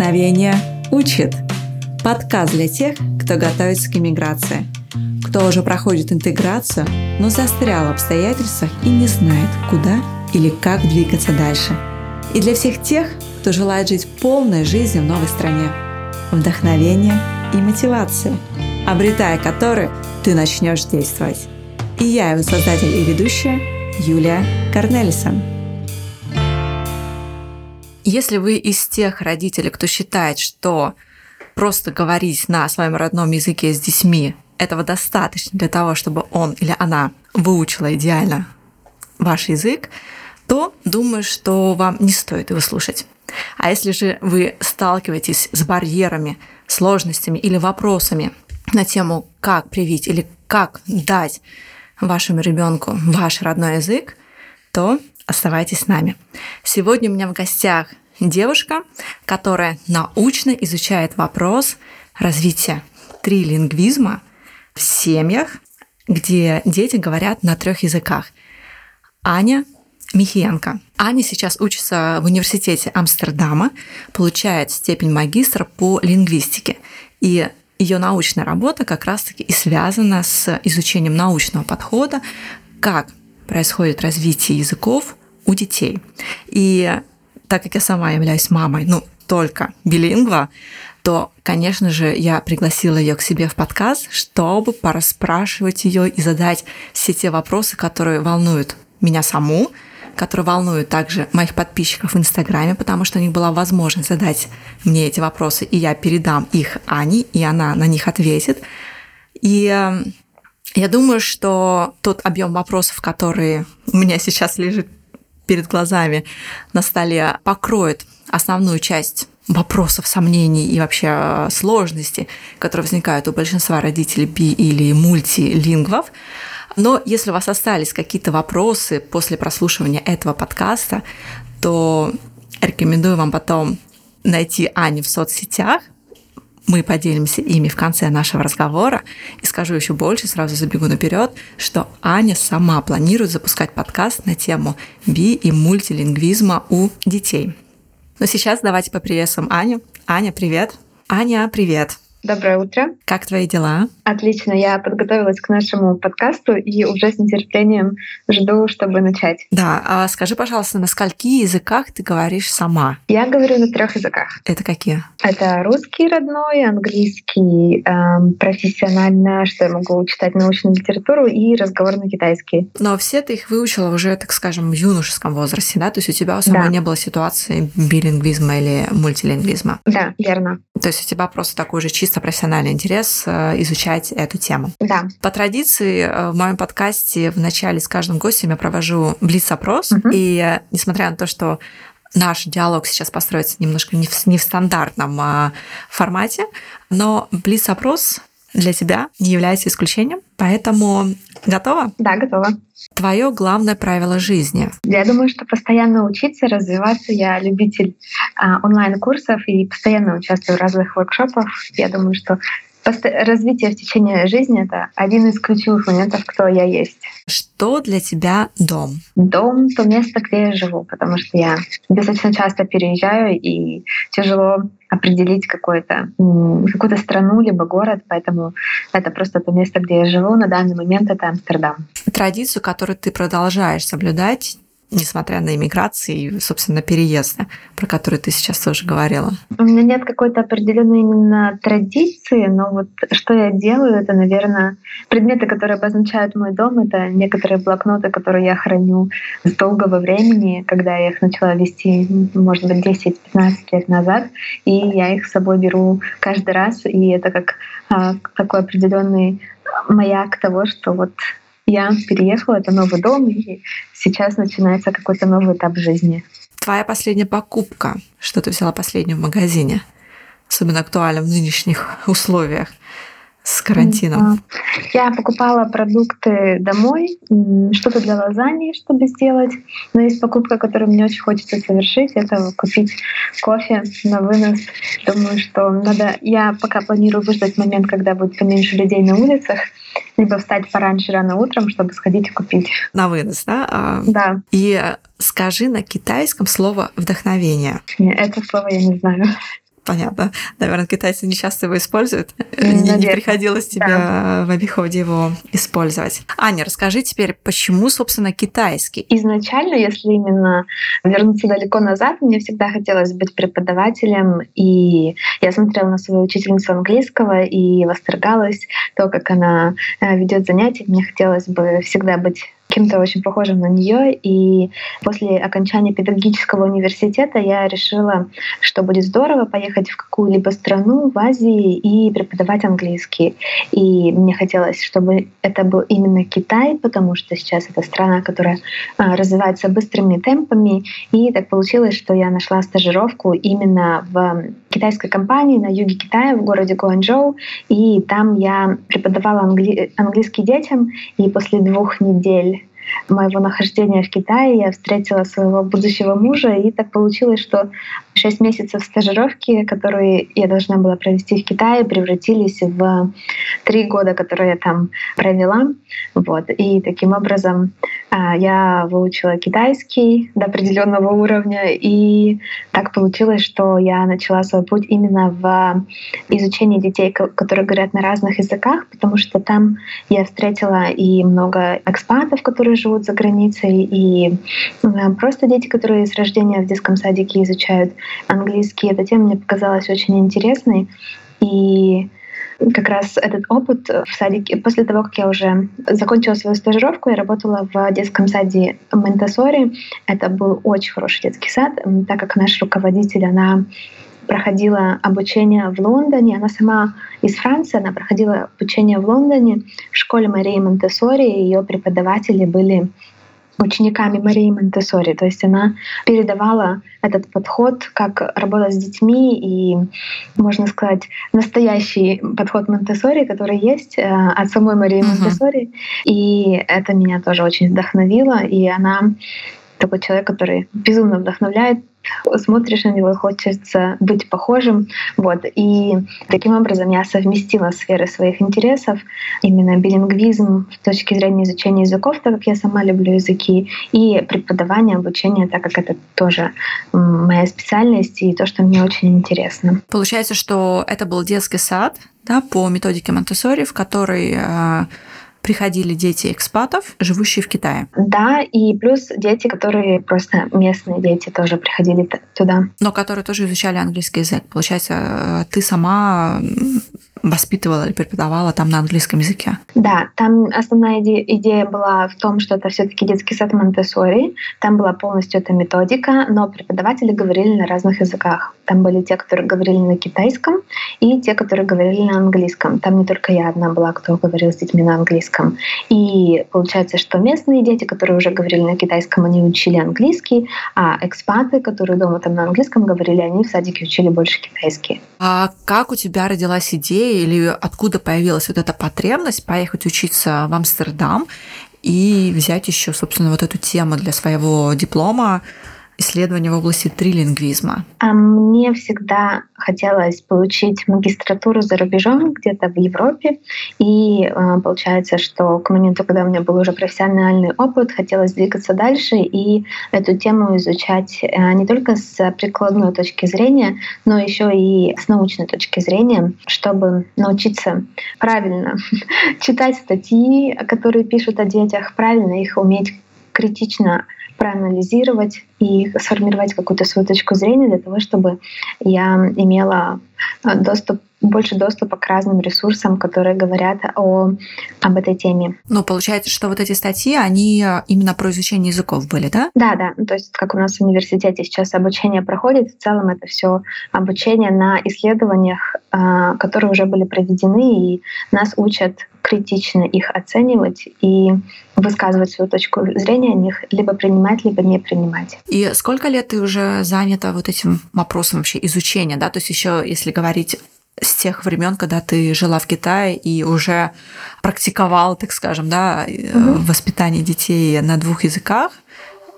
Вдохновение учит. Подкаст для тех, кто готовится к иммиграции, кто уже проходит интеграцию, но застрял в обстоятельствах и не знает, куда или как двигаться дальше. И для всех тех, кто желает жить полной жизнью в новой стране. Вдохновение и мотивация, обретая которые ты начнешь действовать. И я, его создатель и ведущая, Юлия Корнелисон. Если вы из тех родителей, кто считает, что просто говорить на своем родном языке с детьми этого достаточно для того, чтобы он или она выучила идеально ваш язык, то думаю, что вам не стоит его слушать. А если же вы сталкиваетесь с барьерами, сложностями или вопросами на тему, как привить или как дать вашему ребенку ваш родной язык, то оставайтесь с нами. Сегодня у меня в гостях девушка, которая научно изучает вопрос развития трилингвизма в семьях, где дети говорят на трех языках. Аня Михиенко. Аня сейчас учится в университете Амстердама, получает степень магистра по лингвистике. И ее научная работа как раз-таки и связана с изучением научного подхода, как происходит развитие языков у детей. И так как я сама являюсь мамой, ну, только билингва, то, конечно же, я пригласила ее к себе в подкаст, чтобы пораспрашивать ее и задать все те вопросы, которые волнуют меня саму, которые волнуют также моих подписчиков в Инстаграме, потому что у них была возможность задать мне эти вопросы, и я передам их Ане, и она на них ответит. И э, я думаю, что тот объем вопросов, который у меня сейчас лежит перед глазами на столе покроет основную часть вопросов, сомнений и вообще э, сложностей, которые возникают у большинства родителей би или мультилингвов. Но если у вас остались какие-то вопросы после прослушивания этого подкаста, то рекомендую вам потом найти Аню в соцсетях, мы поделимся ими в конце нашего разговора. И скажу еще больше, сразу забегу наперед, что Аня сама планирует запускать подкаст на тему би и мультилингвизма у детей. Но сейчас давайте поприветствуем Аню. Аня, привет. Аня, привет. Доброе утро. Как твои дела? Отлично, я подготовилась к нашему подкасту и уже с нетерпением жду, чтобы начать. Да, а скажи, пожалуйста, на скольки языках ты говоришь сама? Я говорю на трех языках. Это какие? Это русский родной, английский эм, профессионально, что я могу читать научную литературу и разговорный китайский. Но все ты их выучила уже, так скажем, в юношеском возрасте, да? То есть у тебя у самой да. не было ситуации билингвизма или мультилингвизма? Да, верно. То есть у тебя просто такой же чисто чисто профессиональный интерес э, изучать эту тему. Да. По традиции э, в моем подкасте в начале с каждым гостем я провожу блиц-опрос, угу. и э, несмотря на то, что наш диалог сейчас построится немножко не в, не в стандартном а, формате, но блиц-опрос для тебя не является исключением, поэтому готова? Да, готова. Твое главное правило жизни? Я думаю, что постоянно учиться, развиваться. Я любитель а, онлайн-курсов и постоянно участвую в разных воркшопах. Я думаю, что развитие в течение жизни — это один из ключевых моментов, кто я есть. Что для тебя дом? Дом — то место, где я живу, потому что я достаточно часто переезжаю, и тяжело определить какую-то какую-то страну либо город, поэтому это просто то место, где я живу. На данный момент это Амстердам. Традицию, которую ты продолжаешь соблюдать, несмотря на иммиграцию и, собственно, переезды, про которые ты сейчас тоже говорила? У меня нет какой-то определенной именно традиции, но вот что я делаю, это, наверное, предметы, которые обозначают мой дом, это некоторые блокноты, которые я храню с долгого времени, когда я их начала вести, может быть, 10-15 лет назад, и я их с собой беру каждый раз, и это как а, такой определенный маяк того, что вот я переехала, это новый дом, и сейчас начинается какой-то новый этап жизни. Твоя последняя покупка, что ты взяла последнюю в магазине, особенно актуально в нынешних условиях с карантином? Я покупала продукты домой, что-то для лазаньи, чтобы сделать. Но есть покупка, которую мне очень хочется совершить, это купить кофе на вынос. Думаю, что надо... Я пока планирую выждать момент, когда будет поменьше людей на улицах, либо встать пораньше рано утром, чтобы сходить и купить. На вынос, да? А, да. И скажи на китайском слово «вдохновение». Нет, это слово я не знаю. Понятно. Наверное, китайцы не часто его используют. Наверное. Не, приходилось тебе да. в обиходе его использовать. Аня, расскажи теперь, почему, собственно, китайский? Изначально, если именно вернуться далеко назад, мне всегда хотелось быть преподавателем, и я смотрела на свою учительницу английского и восторгалась то, как она э, ведет занятия. Мне хотелось бы всегда быть кем-то очень похожим на нее. И после окончания педагогического университета я решила, что будет здорово поехать в какую-либо страну в Азии и преподавать английский. И мне хотелось, чтобы это был именно Китай, потому что сейчас это страна, которая а, развивается быстрыми темпами. И так получилось, что я нашла стажировку именно в китайской компании на юге Китая, в городе Гуанчжоу. И там я преподавала англи- английский детям. И после двух недель моего нахождения в Китае я встретила своего будущего мужа, и так получилось, что шесть месяцев стажировки, которые я должна была провести в Китае, превратились в три года, которые я там провела. Вот. И таким образом а, я выучила китайский до определенного уровня, и так получилось, что я начала свой путь именно в изучении детей, которые говорят на разных языках, потому что там я встретила и много экспатов, которые живут за границей, и просто дети, которые с рождения в детском садике изучают английский. Эта тема мне показалась очень интересной. И как раз этот опыт в садике, после того, как я уже закончила свою стажировку, я работала в детском саде Монтессори. Это был очень хороший детский сад, так как наш руководитель, она проходила обучение в Лондоне. Она сама из Франции, она проходила обучение в Лондоне в школе Марии Монтессори. Ее преподаватели были учениками Марии Монтессори. То есть она передавала этот подход, как работать с детьми и, можно сказать, настоящий подход Монтессори, который есть э, от самой Марии uh-huh. Монтессори. И это меня тоже очень вдохновило. И она такой человек, который безумно вдохновляет смотришь на него, хочется быть похожим. Вот. И таким образом я совместила сферы своих интересов, именно билингвизм с точки зрения изучения языков, так как я сама люблю языки, и преподавание, обучение, так как это тоже моя специальность и то, что мне очень интересно. Получается, что это был детский сад да, по методике Монтессори, в который э, приходили дети экспатов, живущие в Китае. Да, и плюс дети, которые просто местные дети тоже приходили туда. Но которые тоже изучали английский язык. Получается, э, ты сама воспитывала или преподавала там на английском языке? Да, там основная идея, идея была в том, что это все-таки детский сад Монтессори. Там была полностью эта методика, но преподаватели говорили на разных языках. Там были те, которые говорили на китайском, и те, которые говорили на английском. Там не только я одна была, кто говорил с детьми на английском. И получается, что местные дети, которые уже говорили на китайском, они учили английский, а экспаты, которые дома там на английском говорили, они в садике учили больше китайский. А как у тебя родилась идея или откуда появилась вот эта потребность поехать учиться в Амстердам и взять еще, собственно, вот эту тему для своего диплома исследования в области трилингвизма? А мне всегда хотелось получить магистратуру за рубежом, где-то в Европе. И э, получается, что к моменту, когда у меня был уже профессиональный опыт, хотелось двигаться дальше и эту тему изучать э, не только с прикладной точки зрения, но еще и с научной точки зрения, чтобы научиться правильно читать статьи, которые пишут о детях, правильно их уметь критично проанализировать и сформировать какую-то свою точку зрения для того, чтобы я имела э, доступ больше доступа к разным ресурсам, которые говорят о, об этой теме. Ну, получается, что вот эти статьи, они э, именно про изучение языков были, да? Да, да. То есть, как у нас в университете сейчас обучение проходит, в целом это все обучение на исследованиях, э, которые уже были проведены, и нас учат критично их оценивать и высказывать свою точку зрения о них, либо принимать, либо не принимать. И сколько лет ты уже занята вот этим вопросом вообще изучения, да? То есть еще, если говорить с тех времен, когда ты жила в Китае и уже практиковала, так скажем, да, угу. воспитание детей на двух языках,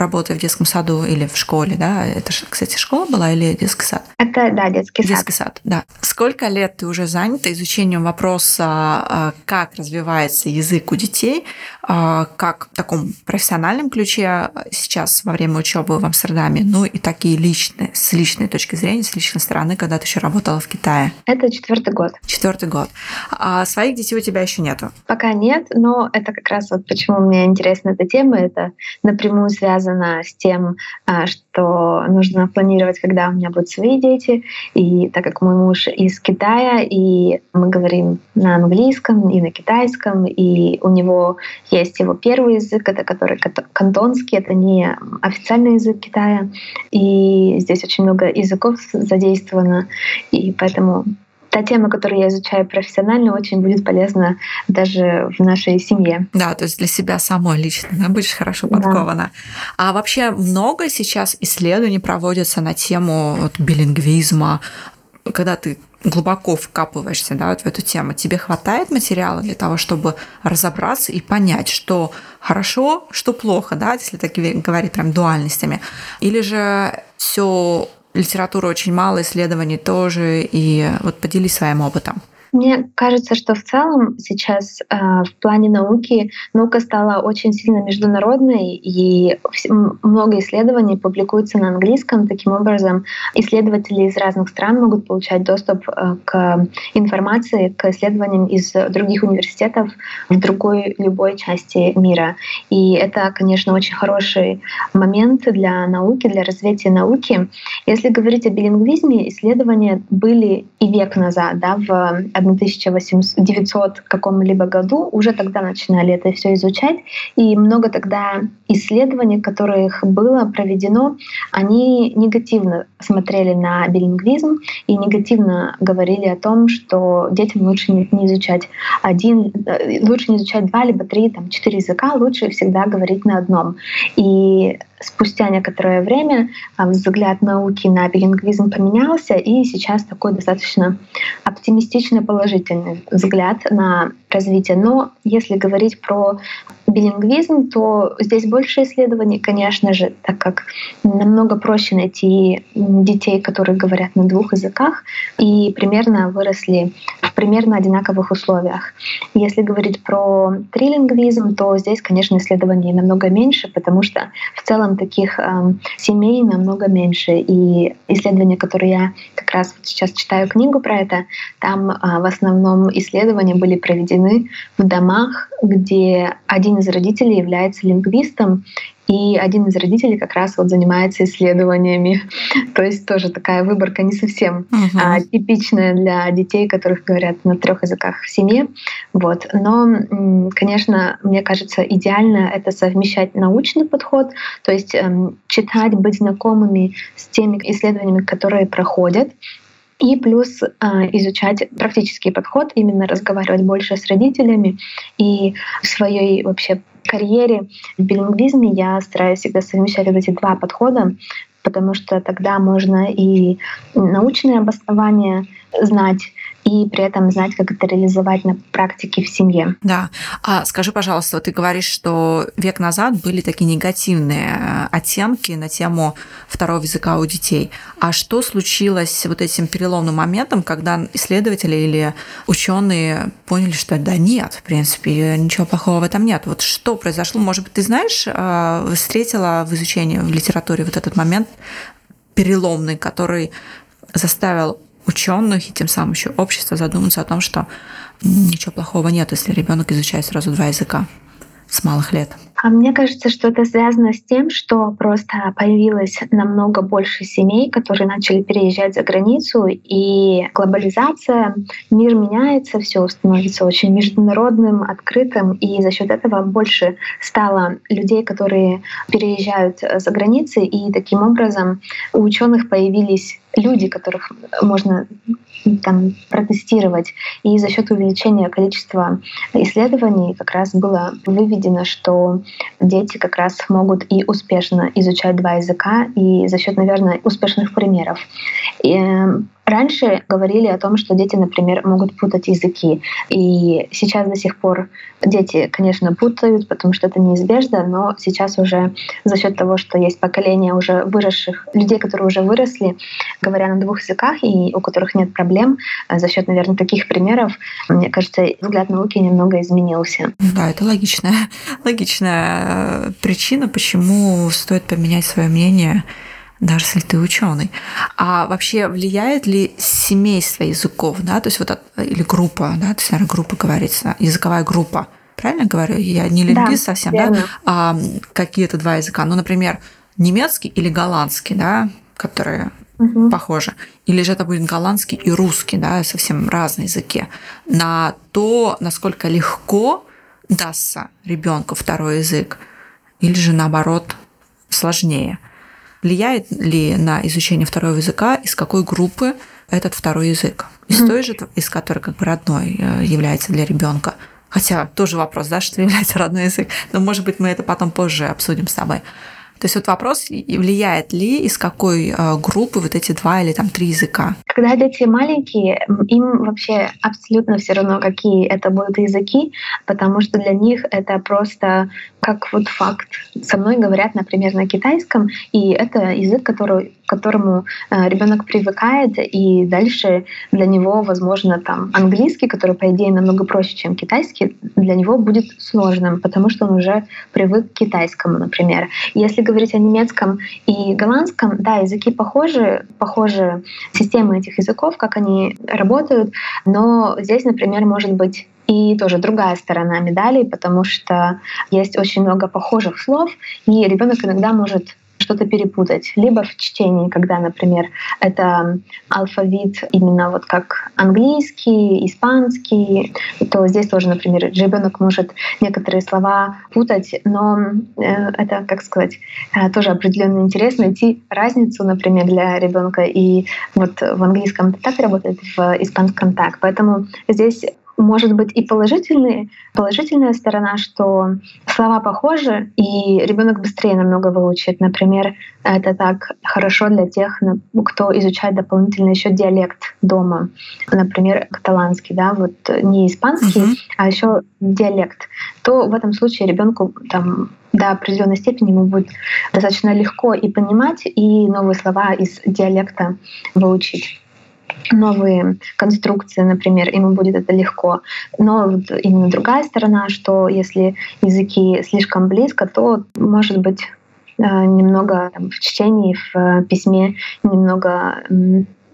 работая в детском саду или в школе, да? Это кстати, школа была или детский сад? Это, да, детский, детский сад. сад. Да. Сколько лет ты уже занята изучением вопроса, а, как развивается язык у детей, а, как в таком профессиональном ключе сейчас во время учебы в Амстердаме, ну и такие личные, с личной точки зрения, с личной стороны, когда ты еще работала в Китае? Это четвертый год. Четвертый год. А своих детей у тебя еще нету? Пока нет, но это как раз вот почему мне интересна эта тема. Это напрямую связано с тем, а, что нужно планировать, когда у меня будут свои дети. И так как мой муж из Китая, и мы говорим на английском и на китайском, и у него есть его первый язык, это который кантонский, это не официальный язык Китая. И здесь очень много языков задействовано, и поэтому та тема, которую я изучаю профессионально, очень будет полезна даже в нашей семье. Да, то есть для себя самой лично да, будешь хорошо подкована. Да. А вообще много сейчас исследований проводятся на тему вот, билингвизма, когда ты глубоко вкапываешься да, вот в эту тему, тебе хватает материала для того, чтобы разобраться и понять, что хорошо, что плохо, да, если так говорить прям дуальностями, или же все литературы очень мало, исследований тоже, и вот поделись своим опытом. Мне кажется, что в целом сейчас э, в плане науки наука стала очень сильно международной, и много исследований публикуются на английском. Таким образом, исследователи из разных стран могут получать доступ э, к информации, к исследованиям из других университетов в другой любой части мира. И это, конечно, очень хороший момент для науки, для развития науки. Если говорить о билингвизме, исследования были и век назад, да, в 1900 каком-либо году уже тогда начинали это все изучать, и много тогда исследований, которых было проведено, они негативно смотрели на билингвизм и негативно говорили о том, что детям лучше не, не изучать один, э, лучше не изучать два либо три, там четыре языка, лучше всегда говорить на одном. И спустя некоторое время взгляд науки на билингвизм поменялся, и сейчас такой достаточно оптимистичный положительный взгляд на развитие. Но если говорить про билингвизм, то здесь больше исследований, конечно же, так как намного проще найти детей, которые говорят на двух языках и примерно выросли в примерно одинаковых условиях. Если говорить про трилингвизм, то здесь, конечно, исследований намного меньше, потому что в целом таких э, семей намного меньше. И исследования, которые я как раз вот сейчас читаю книгу про это, там э, в основном исследования были проведены в домах, где один из родителей является лингвистом, и один из родителей как раз вот занимается исследованиями. То есть тоже такая выборка не совсем uh-huh. а, типичная для детей, которых говорят на трех языках в семье. Вот. Но, конечно, мне кажется, идеально это совмещать научный подход, то есть эм, читать, быть знакомыми с теми исследованиями, которые проходят, и плюс э, изучать практический подход, именно разговаривать больше с родителями. И в своей вообще карьере в билингвизме я стараюсь всегда совмещать вот эти два подхода, потому что тогда можно и научное обоснование знать, и при этом знать, как это реализовать на практике в семье. Да. А скажи, пожалуйста, ты говоришь, что век назад были такие негативные э, оттенки на тему второго языка у детей. А что случилось вот этим переломным моментом, когда исследователи или ученые поняли, что да нет, в принципе, ничего плохого в этом нет. Вот что произошло? Может быть, ты знаешь, э, встретила в изучении в литературе вот этот момент переломный, который заставил ученых и тем самым еще общество задуматься о том, что ничего плохого нет, если ребенок изучает сразу два языка с малых лет. А мне кажется, что это связано с тем, что просто появилось намного больше семей, которые начали переезжать за границу, и глобализация, мир меняется, все становится очень международным, открытым, и за счет этого больше стало людей, которые переезжают за границы, и таким образом у ученых появились люди, которых можно там, протестировать. И за счет увеличения количества исследований как раз было выведено, что дети как раз могут и успешно изучать два языка, и за счет, наверное, успешных примеров. И, э, раньше говорили о том, что дети, например, могут путать языки. И сейчас до сих пор дети, конечно, путают, потому что это неизбежно, но сейчас уже за счет того, что есть поколение уже выросших людей, которые уже выросли, говоря на двух языках и у которых нет проблем, э, за счет, наверное, таких примеров, мне кажется, взгляд науки немного изменился. Да, это логичная, логичная э, причина, почему стоит поменять свое мнение даже если ты ученый. А вообще влияет ли семейство языков, да, то есть вот или группа, да, то есть, наверное, группа говорится, языковая группа, правильно говорю? Я не лингвист да, совсем, верно. да? А, какие-то два языка. Ну, например, немецкий или голландский, да, которые угу. похожи. Или же это будет голландский и русский, да, совсем разные языки. На то, насколько легко дастся ребенку второй язык, или же наоборот сложнее. Влияет ли на изучение второго языка, из какой группы этот второй язык? Из той же, из которой как бы родной э, является для ребенка. Хотя тоже вопрос, да, что является родной язык. Но, может быть, мы это потом позже обсудим с тобой. То есть вот вопрос, влияет ли из какой э, группы вот эти два или там три языка? Когда дети маленькие, им вообще абсолютно все равно, какие это будут языки, потому что для них это просто как вот факт. Со мной говорят, например, на китайском, и это язык, который, которому э, ребенок привыкает, и дальше для него, возможно, там английский, который, по идее, намного проще, чем китайский, для него будет сложным, потому что он уже привык к китайскому, например. Если говорить о немецком и голландском, да, языки похожи, похожи системы этих языков, как они работают, но здесь, например, может быть и тоже другая сторона медали, потому что есть очень много похожих слов, и ребенок иногда может что-то перепутать. Либо в чтении, когда, например, это алфавит именно вот как английский, испанский, то здесь тоже, например, ребенок может некоторые слова путать, но э, это, как сказать, э, тоже определенно интересно найти разницу, например, для ребенка. И вот в английском так работает, в испанском так. Поэтому здесь может быть и положительные, положительная сторона, что слова похожи, и ребенок быстрее намного выучит. Например, это так хорошо для тех, кто изучает дополнительно еще диалект дома. Например, каталанский, да, вот не испанский, uh-huh. а еще диалект. То в этом случае ребенку там до определенной степени ему будет достаточно легко и понимать, и новые слова из диалекта выучить новые конструкции, например, ему будет это легко. Но вот именно другая сторона, что если языки слишком близко, то может быть э, немного там, в чтении, в э, письме немного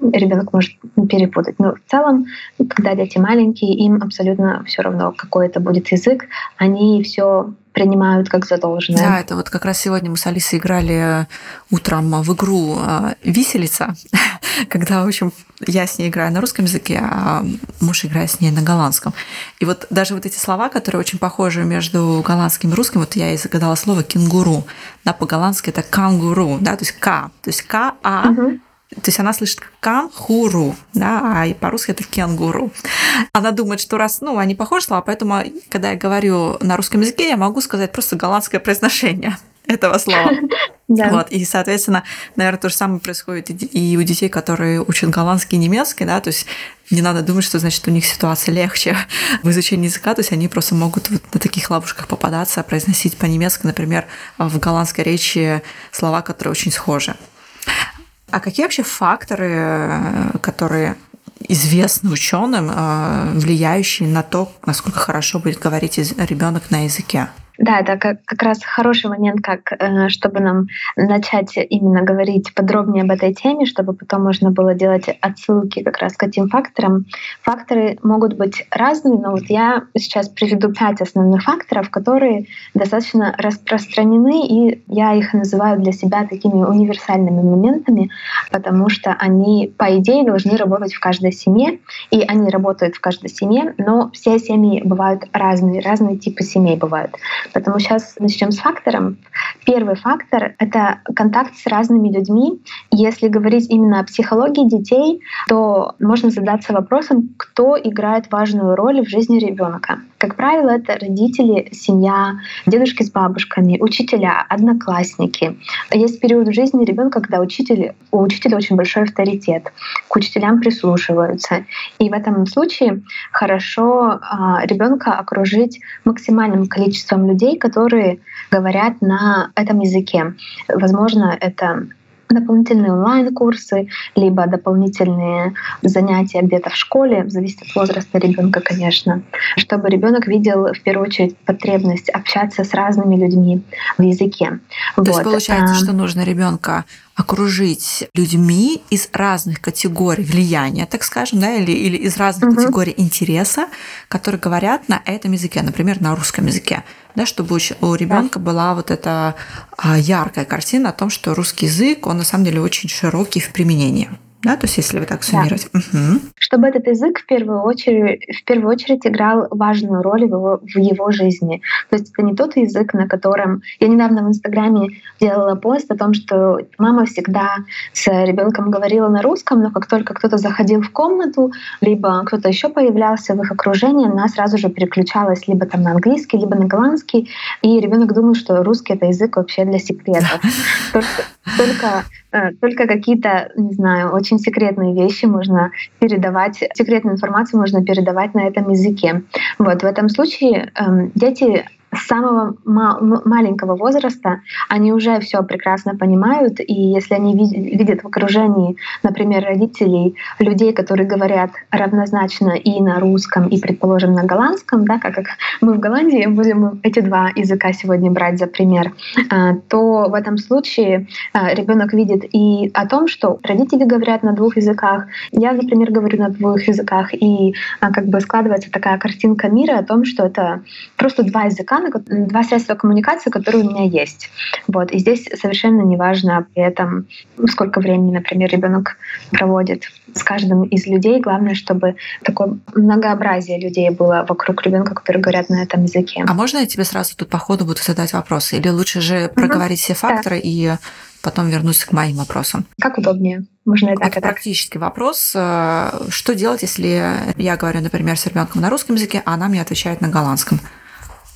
ребенок может перепутать. Но в целом, когда дети маленькие, им абсолютно все равно, какой это будет язык, они все принимают как задолженное. Да, это вот как раз сегодня мы с Алисой играли утром в игру а, «Виселица», когда, в общем, я с ней играю на русском языке, а муж играет с ней на голландском. И вот даже вот эти слова, которые очень похожи между голландским и русским, вот я и загадала слово «кенгуру». Да, по-голландски это «кангуру», да, то есть «к», то есть «к-а», угу. То есть она слышит канхуру, да, а по-русски это кенгуру. Она думает, что раз, ну, они похожи слова, поэтому, когда я говорю на русском языке, я могу сказать просто голландское произношение этого слова. Да. Вот, и, соответственно, наверное, то же самое происходит и у детей, которые учат голландский и немецкий, да, то есть не надо думать, что, значит, у них ситуация легче в изучении языка, то есть они просто могут вот на таких ловушках попадаться, произносить по-немецки, например, в голландской речи слова, которые очень схожи. А какие вообще факторы, э, которые известны ученым, э, влияющие на то, насколько хорошо будет говорить ребенок на языке? Да, это как, как раз хороший момент, как, э, чтобы нам начать именно говорить подробнее об этой теме, чтобы потом можно было делать отсылки как раз к этим факторам. Факторы могут быть разные, но вот я сейчас приведу пять основных факторов, которые достаточно распространены, и я их называю для себя такими универсальными моментами, потому что они, по идее, должны работать в каждой семье, и они работают в каждой семье, но все семьи бывают разные, разные типы семей бывают. Поэтому сейчас начнем с фактором. Первый фактор — это контакт с разными людьми. Если говорить именно о психологии детей, то можно задаться вопросом, кто играет важную роль в жизни ребенка. Как правило, это родители, семья, дедушки с бабушками, учителя, одноклассники. Есть период в жизни ребенка, когда учитель, у учителя очень большой авторитет, к учителям прислушиваются. И в этом случае хорошо а, ребенка окружить максимальным количеством людей, которые говорят на этом языке. Возможно, это дополнительные онлайн-курсы, либо дополнительные занятия где-то в школе, зависит от возраста ребенка, конечно, чтобы ребенок видел в первую очередь потребность общаться с разными людьми в языке. То вот. есть получается, что нужно ребенка окружить людьми из разных категорий влияния, так скажем, да, или, или из разных угу. категорий интереса, которые говорят на этом языке, например, на русском языке, да, чтобы у ребенка да. была вот эта а, яркая картина о том, что русский язык, он на самом деле очень широкий в применении. Да, то есть если вы так суммировать. Да. Угу. Чтобы этот язык в первую очередь, в первую очередь играл важную роль в его, в его жизни. То есть это не тот язык, на котором... Я недавно в Инстаграме делала пост о том, что мама всегда с ребенком говорила на русском, но как только кто-то заходил в комнату, либо кто-то еще появлялся в их окружении, она сразу же переключалась либо там на английский, либо на голландский, и ребенок думал, что русский это язык вообще для секретов. Только, только только какие-то, не знаю, очень секретные вещи можно передавать, секретную информацию можно передавать на этом языке. Вот в этом случае эм, дети с самого маленького возраста они уже все прекрасно понимают, и если они видят в окружении, например, родителей, людей, которые говорят равнозначно и на русском, и, предположим, на голландском, да, как мы в Голландии будем эти два языка сегодня брать за пример, а, то в этом случае а, ребенок видит и о том, что родители говорят на двух языках, я, например, говорю на двух языках, и а, как бы складывается такая картинка мира о том, что это просто два языка, на два средства коммуникации, которые у меня есть. Вот. И здесь совершенно не важно при этом, сколько времени, например, ребенок проводит с каждым из людей. Главное, чтобы такое многообразие людей было вокруг ребенка, которые говорят на этом языке. А можно я тебе сразу тут по ходу буду задать вопросы? Или лучше же проговорить угу. все факторы да. и потом вернусь к моим вопросам. Как удобнее. Можно и так, Это практический вопрос. Э, что делать, если я говорю, например, с ребенком на русском языке, а она мне отвечает на голландском?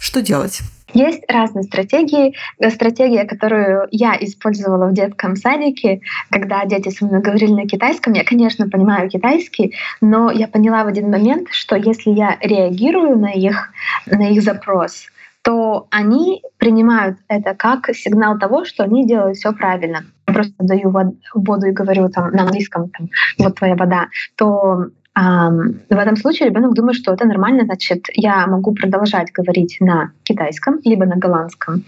Что делать? Есть разные стратегии. Стратегия, которую я использовала в детском садике, когда дети со мной говорили на китайском, я, конечно, понимаю китайский, но я поняла в один момент, что если я реагирую на их, на их запрос, то они принимают это как сигнал того, что они делают все правильно. Я просто даю воду и говорю там на английском, там, вот твоя вода, то в этом случае ребенок думает, что это нормально, значит, я могу продолжать говорить на китайском либо на голландском,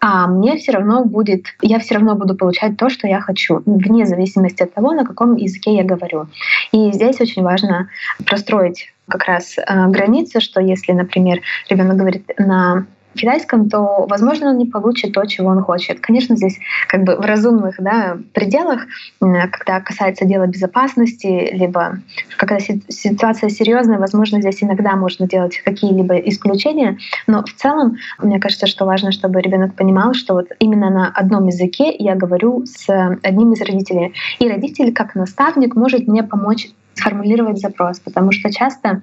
а мне все равно будет, я все равно буду получать то, что я хочу, вне зависимости от того, на каком языке я говорю. И здесь очень важно простроить как раз э, границы, что если, например, ребенок говорит на китайском, то, возможно, он не получит то, чего он хочет. Конечно, здесь как бы в разумных да, пределах, когда касается дела безопасности, либо когда ситуация серьезная, возможно, здесь иногда можно делать какие-либо исключения, но в целом, мне кажется, что важно, чтобы ребенок понимал, что вот именно на одном языке я говорю с одним из родителей. И родитель, как наставник, может мне помочь сформулировать запрос, потому что часто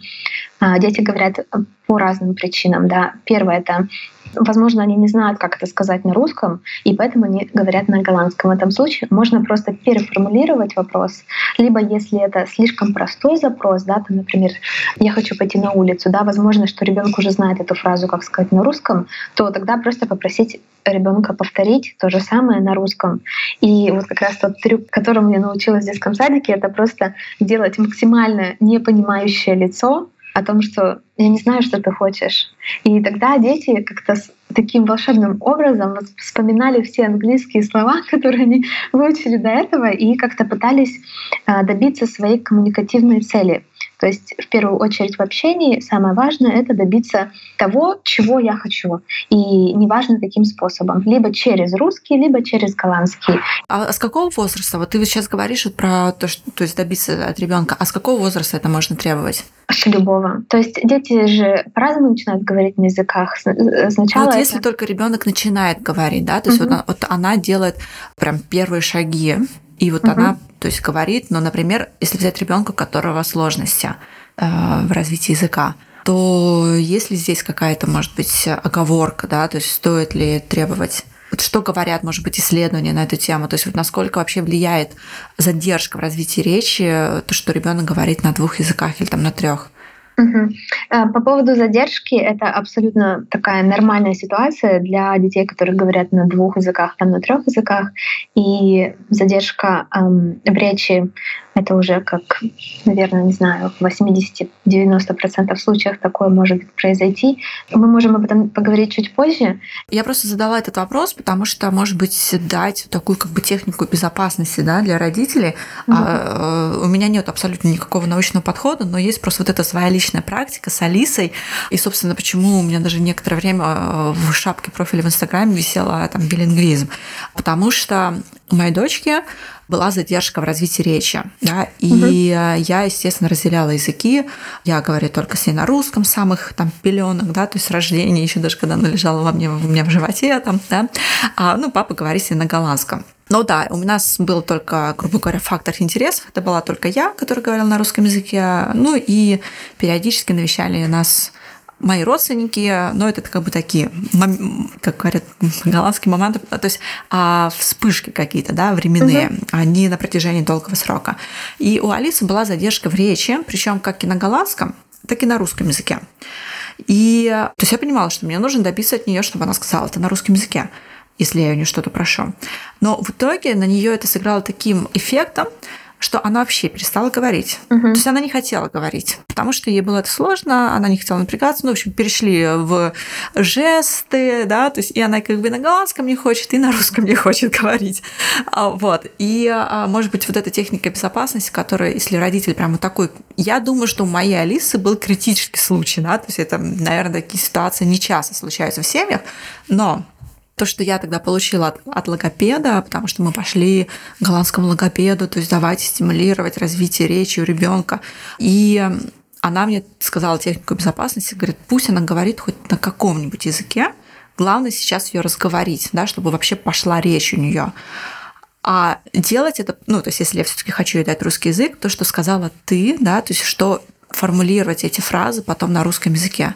дети говорят по разным причинам. Да. Первое — это Возможно, они не знают, как это сказать на русском, и поэтому они говорят на голландском. В этом случае можно просто переформулировать вопрос. Либо если это слишком простой запрос, да, там, например, я хочу пойти на улицу, да, возможно, что ребенок уже знает эту фразу, как сказать на русском, то тогда просто попросить ребенка повторить то же самое на русском. И вот как раз тот трюк, которому я научилась в детском садике, это просто делать максимально непонимающее лицо, о том, что я не знаю, что ты хочешь. И тогда дети как-то таким волшебным образом вспоминали все английские слова, которые они выучили до этого, и как-то пытались а, добиться своей коммуникативной цели. То есть в первую очередь в общении самое важное — это добиться того, чего я хочу. И неважно каким способом. Либо через русский, либо через голландский. А с какого возраста? Вот ты сейчас говоришь вот про то, что то есть добиться от ребенка. А с какого возраста это можно требовать? С любого. То есть дети же по-разному начинают говорить на языках. Э, сначала вот это... если только ребенок начинает говорить, да, то есть угу. вот, вот она делает прям первые шаги, и вот угу. она, то есть говорит, но, например, если взять ребенка, у которого сложности э, в развитии языка, то есть ли здесь какая-то, может быть, оговорка, да, то есть стоит ли требовать вот что говорят, может быть, исследования на эту тему? То есть вот насколько вообще влияет задержка в развитии речи, то, что ребенок говорит на двух языках или там на трех? Угу. По поводу задержки, это абсолютно такая нормальная ситуация для детей, которые говорят на двух языках, там на трех языках. И задержка эм, в речи это уже как, наверное, не знаю, в 80-90% случаев такое может произойти. Мы можем об этом поговорить чуть позже. Я просто задала этот вопрос, потому что, может быть, дать такую как бы технику безопасности да, для родителей. Mm-hmm. А, у меня нет абсолютно никакого научного подхода, но есть просто вот эта своя личная практика с Алисой. И, собственно, почему у меня даже некоторое время э, в шапке профиля в Инстаграме висела там билингвизм. Потому что у моей дочки была задержка в развитии речи. Да, и угу. я, естественно, разделяла языки. Я говорю только с ней на русском, самых там пеленок, да, то есть с рождения, еще даже когда она лежала во мне, у меня в животе, там, да. А, ну, папа говорит с ней на голландском. Ну да, у нас был только, грубо говоря, фактор интересов. Это была только я, которая говорила на русском языке. Ну и периодически навещали нас мои родственники, но это как бы такие, как говорят, голландские моменты, то есть а, вспышки какие-то, да, временные, угу. они на протяжении долгого срока. И у Алисы была задержка в речи, причем как и на голландском, так и на русском языке. И то есть я понимала, что мне нужно добиться от нее, чтобы она сказала это на русском языке, если я у нее что-то прошу. Но в итоге на нее это сыграло таким эффектом, что она вообще перестала говорить. Угу. То есть она не хотела говорить, потому что ей было это сложно, она не хотела напрягаться. Ну, в общем, перешли в жесты, да, то есть и она как бы на голландском не хочет, и на русском не хочет говорить. А, вот. И, а, может быть, вот эта техника безопасности, которая, если родитель прямо такой... Я думаю, что у моей Алисы был критический случай, да, то есть это, наверное, такие ситуации не часто случаются в семьях, но то, что я тогда получила от, от логопеда, потому что мы пошли к голландскому логопеду, то есть давайте стимулировать развитие речи у ребенка. И она мне сказала технику безопасности, говорит, пусть она говорит хоть на каком-нибудь языке, главное сейчас ее разговорить, да, чтобы вообще пошла речь у нее. А делать это, ну, то есть если я все-таки хочу ей дать русский язык, то, что сказала ты, да, то есть что формулировать эти фразы потом на русском языке.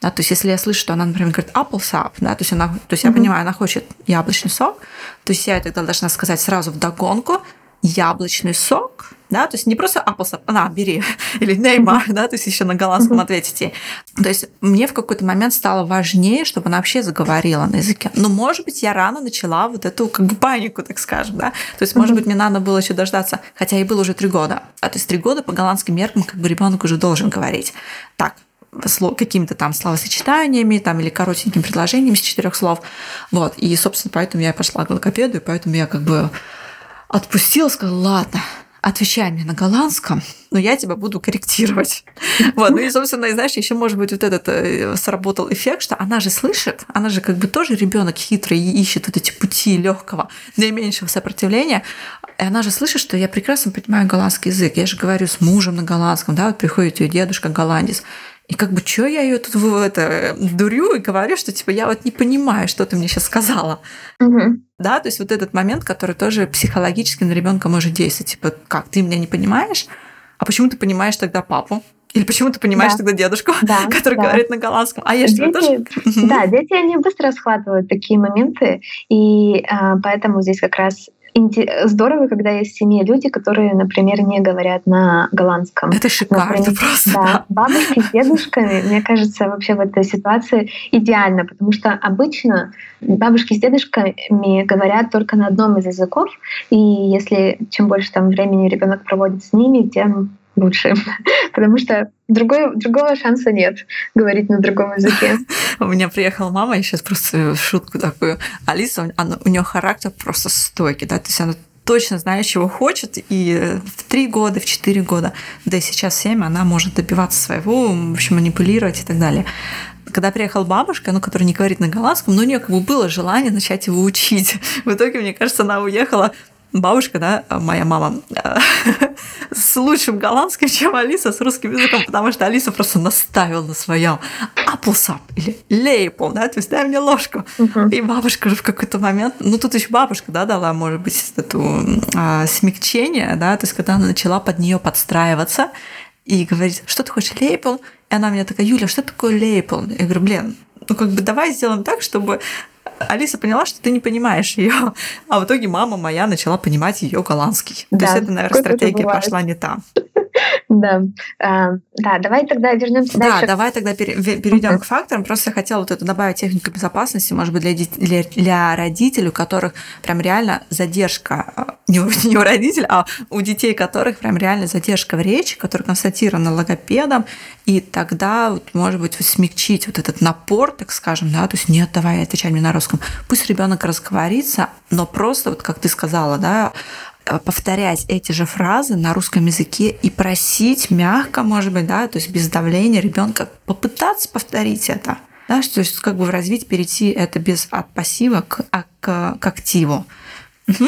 Да, то есть, если я слышу, что она, например, говорит apple sap, да, то есть, она, то есть mm-hmm. я понимаю, она хочет яблочный сок, то есть я тогда должна сказать сразу в догонку яблочный сок, да, то есть не просто apple sap, на, бери, или Неймар, да, то есть еще на голландском mm-hmm. ответить ей. То есть мне в какой-то момент стало важнее, чтобы она вообще заговорила на языке. Но, может быть, я рано начала вот эту как бы панику, так скажем, да. То есть, может mm-hmm. быть, мне надо было еще дождаться, хотя ей было уже три года. А то есть три года по голландским меркам как бы ребенок уже должен говорить. Так, какими-то там словосочетаниями там, или коротенькими предложениями с четырех слов. Вот. И, собственно, поэтому я пошла к логопеду, и поэтому я как бы отпустила, сказала, ладно, отвечай мне на голландском, но я тебя буду корректировать. Вот. Ну и, собственно, и знаешь, еще, может быть, вот этот э, сработал эффект, что она же слышит, она же как бы тоже ребенок хитрый и ищет вот эти пути легкого, наименьшего сопротивления. И она же слышит, что я прекрасно понимаю голландский язык. Я же говорю с мужем на голландском, да, вот приходит ее дедушка голландец. И как бы, что я ее тут в это дурю и говорю, что типа я вот не понимаю, что ты мне сейчас сказала. Угу. Да, то есть вот этот момент, который тоже психологически на ребенка может действовать. Типа, как ты меня не понимаешь? А почему ты понимаешь тогда папу? Или почему ты понимаешь да. тогда дедушку, да, который да. говорит на голландском? А я дети, что тоже? Да, дети, они быстро схватывают такие моменты, и а, поэтому здесь как раз здорово, когда есть в семье люди, которые, например, не говорят на голландском. Это шикарно например, просто. Да. Бабушки с дедушками, мне кажется, вообще в этой ситуации идеально, потому что обычно бабушки с дедушками говорят только на одном из языков, и если чем больше там времени ребенок проводит с ними, тем лучше, потому что другой, другого шанса нет говорить на другом языке. У меня приехала мама, я сейчас просто шутку такую. Алиса, она, у нее характер просто стойкий, да, то есть она точно знает, чего хочет, и в три года, в четыре года, да и сейчас семь, она может добиваться своего, в общем, манипулировать и так далее когда приехала бабушка, ну, которая не говорит на голландском, но у нее как бы было желание начать его учить. В итоге, мне кажется, она уехала бабушка, да, моя мама, с лучшим голландским, чем Алиса с русским языком, потому что Алиса просто наставила на своем applesap или лейпл, да, то есть дай мне ложку. Uh-huh. И бабушка же в какой-то момент, ну тут еще бабушка, да, дала, может быть, эту а, смягчение, да, то есть когда она начала под нее подстраиваться и говорить, что ты хочешь, лейпл И она мне такая, Юля, что такое лейпл? Я говорю, блин, ну как бы давай сделаем так, чтобы Алиса поняла, что ты не понимаешь ее, а в итоге мама моя начала понимать ее голландский. Да, То есть это, наверное, стратегия пошла не там. Да, а, да, давай тогда вернемся дальше. Да, давай тогда перейдем к факторам. Просто я хотела вот это добавить технику безопасности, может быть, для, для, для родителей, у которых прям реально задержка, а, не у, не у родителей, а у детей, которых прям реально задержка в речи, которая констатирована логопедом, и тогда, вот, может быть, смягчить вот этот напор, так скажем, да, то есть нет, давай отвечай мне на русском. Пусть ребенок разговорится, но просто, вот как ты сказала, да, повторять эти же фразы на русском языке и просить мягко, может быть, да, то есть без давления ребенка попытаться повторить это. Да, то есть как бы в развить перейти это без от пассива к, а, к, к активу. Угу.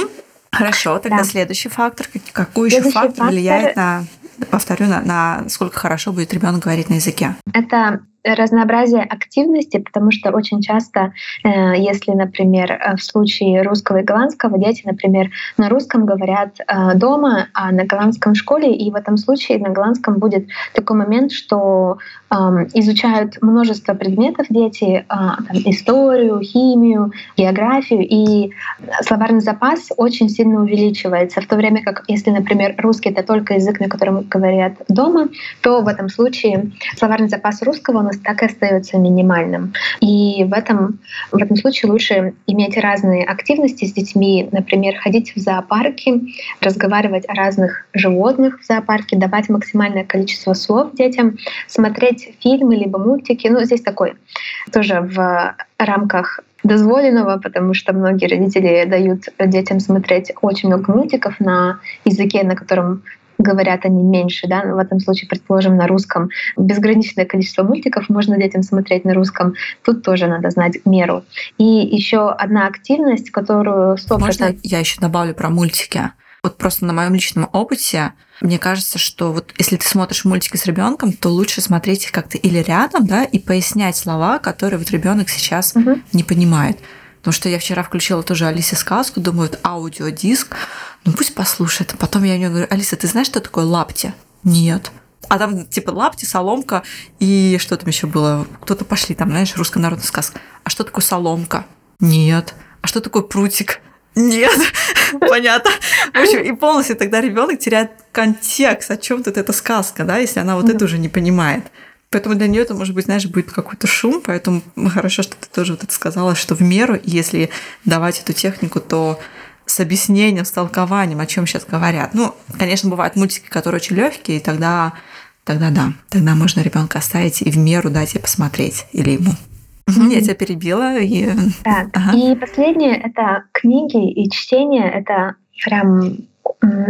Хорошо, тогда да. следующий фактор. Какой еще фактор, фактор влияет на, повторю, на, на сколько хорошо будет ребенок говорить на языке? Это разнообразие активности, потому что очень часто, э, если, например, э, в случае русского и голландского, дети, например, на русском говорят э, дома, а на голландском в школе, и в этом случае на голландском будет такой момент, что эм, изучают множество предметов дети, там, историю, химию, географию, и словарный запас очень сильно увеличивается, в то время как если, например, русский — это только язык, на котором говорят дома, то в этом случае словарный запас русского нас так и остается минимальным. И в этом, в этом случае лучше иметь разные активности с детьми, например, ходить в зоопарки, разговаривать о разных животных в зоопарке, давать максимальное количество слов детям, смотреть фильмы либо мультики. Ну, здесь такой тоже в рамках дозволенного, потому что многие родители дают детям смотреть очень много мультиков на языке, на котором говорят они меньше, да, в этом случае, предположим, на русском. Безграничное количество мультиков можно детям смотреть на русском. Тут тоже надо знать меру. И еще одна активность, которую 100%... Можно я еще добавлю про мультики? Вот просто на моем личном опыте мне кажется, что вот если ты смотришь мультики с ребенком, то лучше смотреть их как-то или рядом, да, и пояснять слова, которые вот ребенок сейчас угу. не понимает. Потому что я вчера включила тоже Алисе сказку, думаю, вот аудиодиск, ну пусть послушает. Потом я у нее говорю, Алиса, ты знаешь, что такое лапти? Нет. А там типа лапти, соломка и что там еще было? Кто-то пошли там, знаешь, русская народная сказка. А что такое соломка? Нет. А что такое прутик? Нет, понятно. В общем, и полностью тогда ребенок теряет контекст, о чем тут эта сказка, да, если она вот это уже не понимает. Поэтому для нее это, может быть, знаешь, будет какой-то шум, поэтому хорошо, что ты тоже вот это сказала, что в меру, если давать эту технику, то с объяснением, с толкованием, о чем сейчас говорят. Ну, конечно, бывают мультики, которые очень легкие, и тогда, тогда да, тогда можно ребенка оставить и в меру дать ей посмотреть или ему. Mm-hmm. Я тебя перебила. И... Так. Ага. И последнее это книги и чтение. Это прям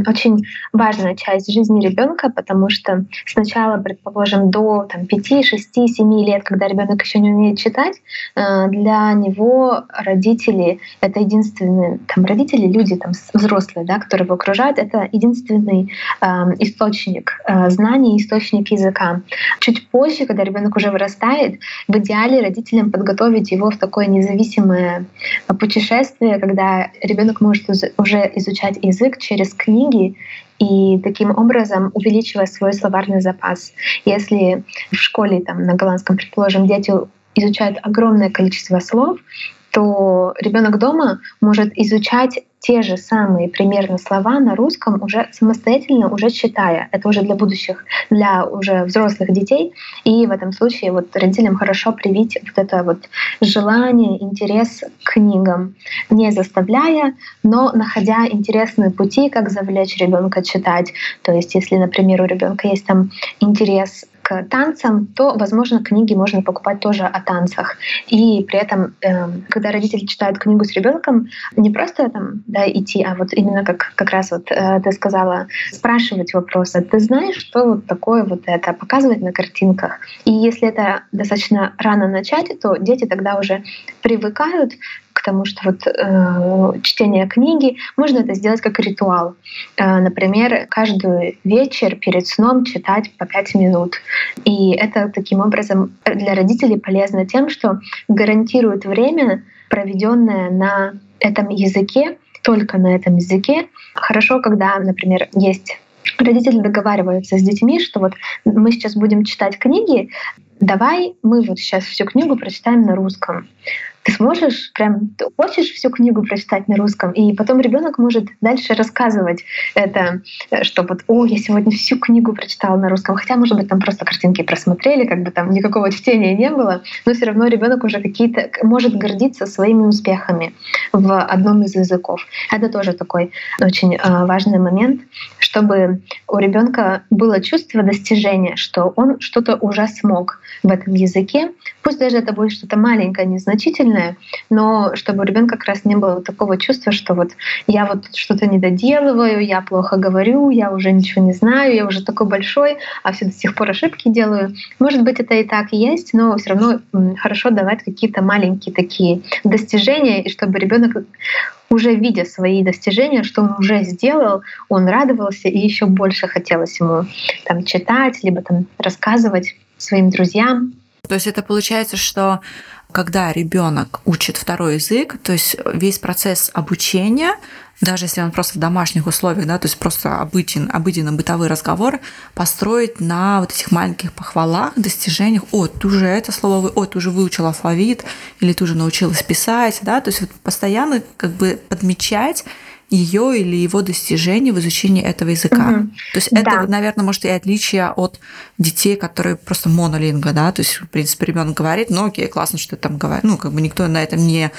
очень важная часть жизни ребенка, потому что сначала, предположим, до там, 5, 6, 7 лет, когда ребенок еще не умеет читать, э, для него родители — это единственные там, родители, люди там, взрослые, да, которые его окружают, это единственный э, источник э, знаний, источник языка. Чуть позже, когда ребенок уже вырастает, в идеале родителям подготовить его в такое независимое путешествие, когда ребенок может уже изучать язык через книги и таким образом увеличивая свой словарный запас. Если в школе там, на голландском, предположим, дети изучают огромное количество слов, то ребенок дома может изучать те же самые примерно слова на русском уже самостоятельно, уже читая. Это уже для будущих, для уже взрослых детей. И в этом случае вот родителям хорошо привить вот это вот желание, интерес к книгам, не заставляя, но находя интересные пути, как завлечь ребенка читать. То есть, если, например, у ребенка есть там интерес танцам, то, возможно, книги можно покупать тоже о танцах. И при этом, э, когда родители читают книгу с ребенком, не просто там да, идти, а вот именно как, как раз вот э, ты сказала, спрашивать вопросы. Ты знаешь, что вот такое вот это? Показывать на картинках. И если это достаточно рано начать, то дети тогда уже привыкают к тому, что вот э, чтение книги можно это сделать как ритуал. Э, например, каждый вечер перед сном читать по пять минут. И это таким образом для родителей полезно тем, что гарантирует время, проведенное на этом языке, только на этом языке. Хорошо, когда, например, есть родители договариваются с детьми, что вот мы сейчас будем читать книги, давай мы вот сейчас всю книгу прочитаем на русском ты сможешь прям, ты хочешь всю книгу прочитать на русском, и потом ребенок может дальше рассказывать это, э, что вот, о, я сегодня всю книгу прочитала на русском, хотя, может быть, там просто картинки просмотрели, как бы там никакого чтения не было, но все равно ребенок уже какие-то может гордиться своими успехами в одном из языков. Это тоже такой очень э, важный момент, чтобы у ребенка было чувство достижения, что он что-то уже смог в этом языке, пусть даже это будет что-то маленькое, незначительное, сильное, но чтобы у ребенка как раз не было такого чувства, что вот я вот что-то не доделываю, я плохо говорю, я уже ничего не знаю, я уже такой большой, а все до сих пор ошибки делаю. Может быть, это и так есть, но все равно хорошо давать какие-то маленькие такие достижения, и чтобы ребенок уже видя свои достижения, что он уже сделал, он радовался и еще больше хотелось ему там читать, либо там рассказывать своим друзьям. То есть это получается, что когда ребенок учит второй язык, то есть весь процесс обучения, даже если он просто в домашних условиях, да, то есть просто обыден, обыденный бытовой разговор, построить на вот этих маленьких похвалах, достижениях, о, ты уже это слово, о, ты уже выучил алфавит, или ты уже научилась писать, да, то есть вот постоянно как бы подмечать ее или его достижений в изучении этого языка. Угу. То есть это, да. наверное, может и отличие от детей, которые просто монолинга, да, то есть, в принципе, ребенок говорит, ну окей, классно, что ты там говоришь, ну, как бы никто на этом не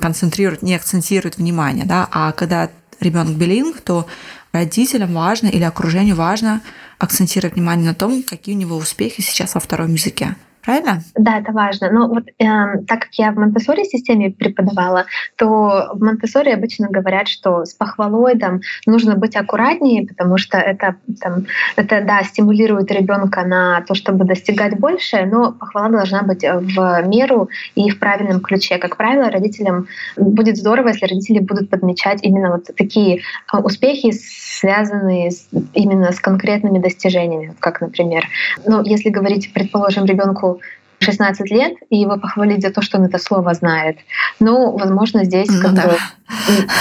концентрирует, не акцентирует внимание, да, а когда ребенок билинг, то родителям важно или окружению важно акцентировать внимание на том, какие у него успехи сейчас во втором языке. Правильно? Да, это важно. Но вот э, так как я в Монтессори системе преподавала, то в Монтессори обычно говорят, что с похвалой там нужно быть аккуратнее, потому что это, там, это да, стимулирует ребенка на то, чтобы достигать больше, но похвала должна быть в меру и в правильном ключе. Как правило, родителям будет здорово, если родители будут подмечать именно вот такие э, успехи, связанные с, именно с конкретными достижениями, как, например, ну, если говорить, предположим, ребенку 16 лет, и его похвалить за то, что он это слово знает. Ну, возможно, здесь ну, как да. бы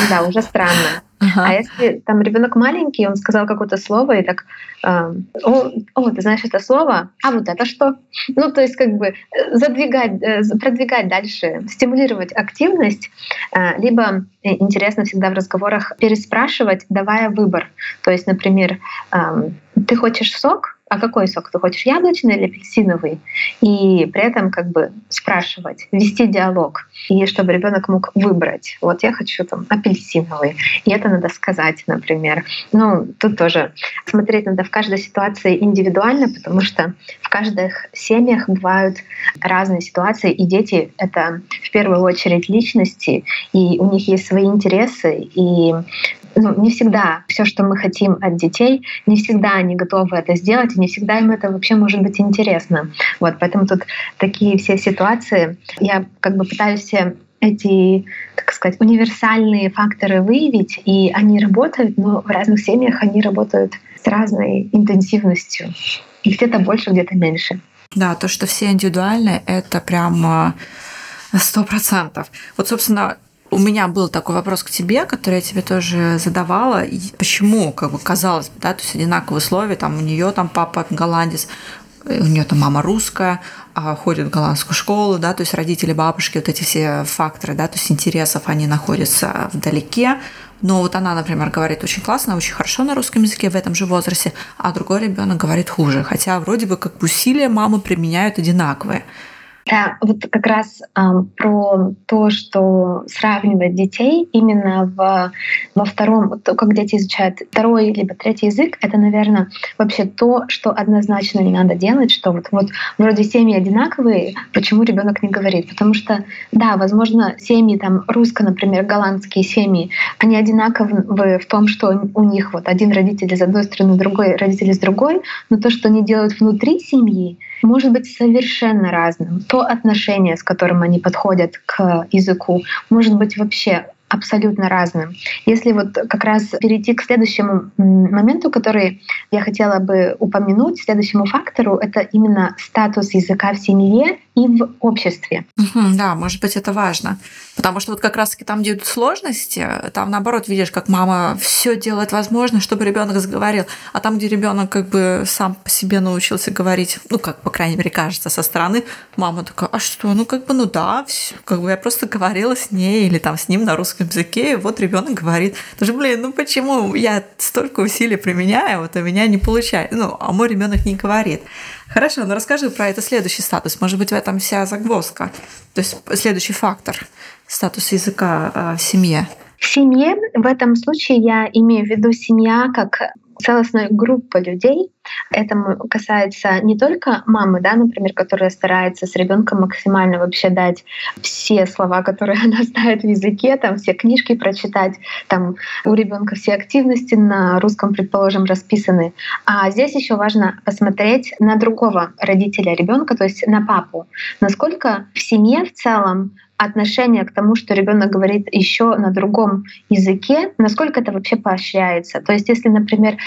да, уже странно. Ага. А если там ребенок маленький, он сказал какое-то слово и так, э, о, о, ты знаешь это слово, а вот это что? Ну, то есть как бы э, задвигать, э, продвигать дальше, стимулировать активность, э, либо интересно всегда в разговорах переспрашивать, давая выбор. То есть, например, э, ты хочешь сок, а какой сок ты хочешь, яблочный или апельсиновый? И при этом как бы спрашивать, вести диалог, и чтобы ребенок мог выбрать. Вот я хочу там апельсиновый, и это надо сказать, например. Ну, тут тоже смотреть надо в каждой ситуации индивидуально, потому что в каждых семьях бывают разные ситуации, и дети — это в первую очередь личности, и у них есть свои интересы, и ну, не всегда все, что мы хотим от детей, не всегда они готовы это сделать, и не всегда им это вообще может быть интересно. Вот, поэтому тут такие все ситуации, я как бы пытаюсь все эти, как сказать, универсальные факторы выявить, и они работают, но в разных семьях они работают с разной интенсивностью. И где-то больше, где-то меньше. Да, то, что все индивидуальные, это прям сто процентов. Вот, собственно, у меня был такой вопрос к тебе, который я тебе тоже задавала. И почему, как бы казалось бы, да, то есть одинаковые условия, там у нее там папа голландец, у нее там мама русская, а ходит в голландскую школу, да, то есть родители, бабушки, вот эти все факторы, да, то есть интересов, они находятся вдалеке. Но вот она, например, говорит очень классно, очень хорошо на русском языке в этом же возрасте, а другой ребенок говорит хуже. Хотя вроде бы как усилия мамы применяют одинаковые. Да, вот как раз э, про то, что сравнивать детей именно в, во втором, то, как дети изучают второй либо третий язык, это, наверное, вообще то, что однозначно не надо делать, что вот, вот вроде семьи одинаковые, почему ребенок не говорит? Потому что, да, возможно, семьи там русско, например, голландские семьи, они одинаковы в том, что у них вот один родитель из одной стороны, другой родитель из другой, но то, что они делают внутри семьи, может быть совершенно разным. То отношение, с которым они подходят к языку, может быть вообще абсолютно разным. Если вот как раз перейти к следующему моменту, который я хотела бы упомянуть, следующему фактору, это именно статус языка в семье и в обществе. Да, может быть, это важно. Потому что вот как раз-таки там, где идут сложности, там наоборот видишь, как мама все делает возможное, чтобы ребенок заговорил. А там, где ребенок как бы сам по себе научился говорить, ну, как, по крайней мере, кажется, со стороны, мама такая, а что, ну, как бы, ну да, все, как бы я просто говорила с ней или там с ним на русском языке, и вот ребенок говорит. Даже, блин, ну почему я столько усилий применяю, вот у меня не получается, ну, а мой ребенок не говорит. Хорошо, ну расскажи про это следующий статус. Может быть, в этом вся загвоздка. То есть следующий фактор статус языка а, в семье. В семье в этом случае я имею в виду семья как целостная группа людей. Это касается не только мамы, да, например, которая старается с ребенком максимально вообще дать все слова, которые она знает в языке, там все книжки прочитать, там у ребенка все активности на русском, предположим, расписаны. А здесь еще важно посмотреть на другого родителя ребенка, то есть на папу, насколько в семье в целом отношение к тому, что ребенок говорит еще на другом языке, насколько это вообще поощряется. То есть, если, например,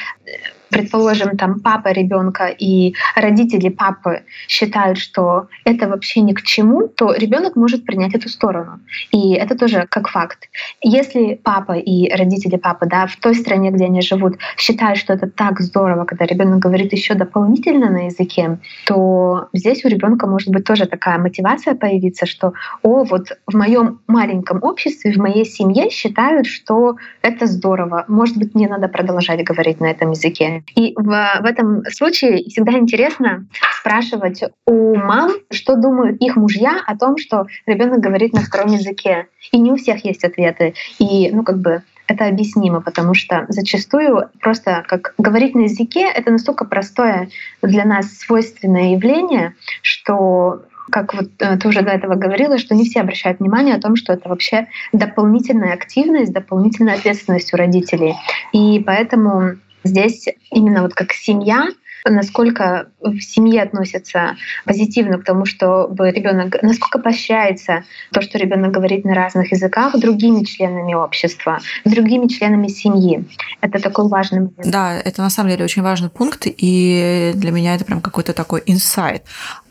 предположим, там папа ребенка и родители папы считают, что это вообще ни к чему, то ребенок может принять эту сторону. И это тоже как факт. Если папа и родители папы, да, в той стране, где они живут, считают, что это так здорово, когда ребенок говорит еще дополнительно на языке, то здесь у ребенка может быть тоже такая мотивация появиться, что о, вот в моем маленьком обществе, в моей семье считают, что это здорово. Может быть, мне надо продолжать говорить на этом языке. И в, в этом случае всегда интересно спрашивать у мам, что думают их мужья о том, что ребенок говорит на втором языке. И не у всех есть ответы. И, ну, как бы это объяснимо, потому что зачастую просто как говорить на языке — это настолько простое для нас свойственное явление, что как вот э, ты уже до этого говорила, что не все обращают внимание о том, что это вообще дополнительная активность, дополнительная ответственность у родителей. И поэтому Здесь именно вот как семья насколько в семье относятся позитивно к тому, чтобы ребенок, насколько поощряется то, что ребенок говорит на разных языках другими членами общества, другими членами семьи. Это такой важный момент. Да, это на самом деле очень важный пункт, и для меня это прям какой-то такой инсайт.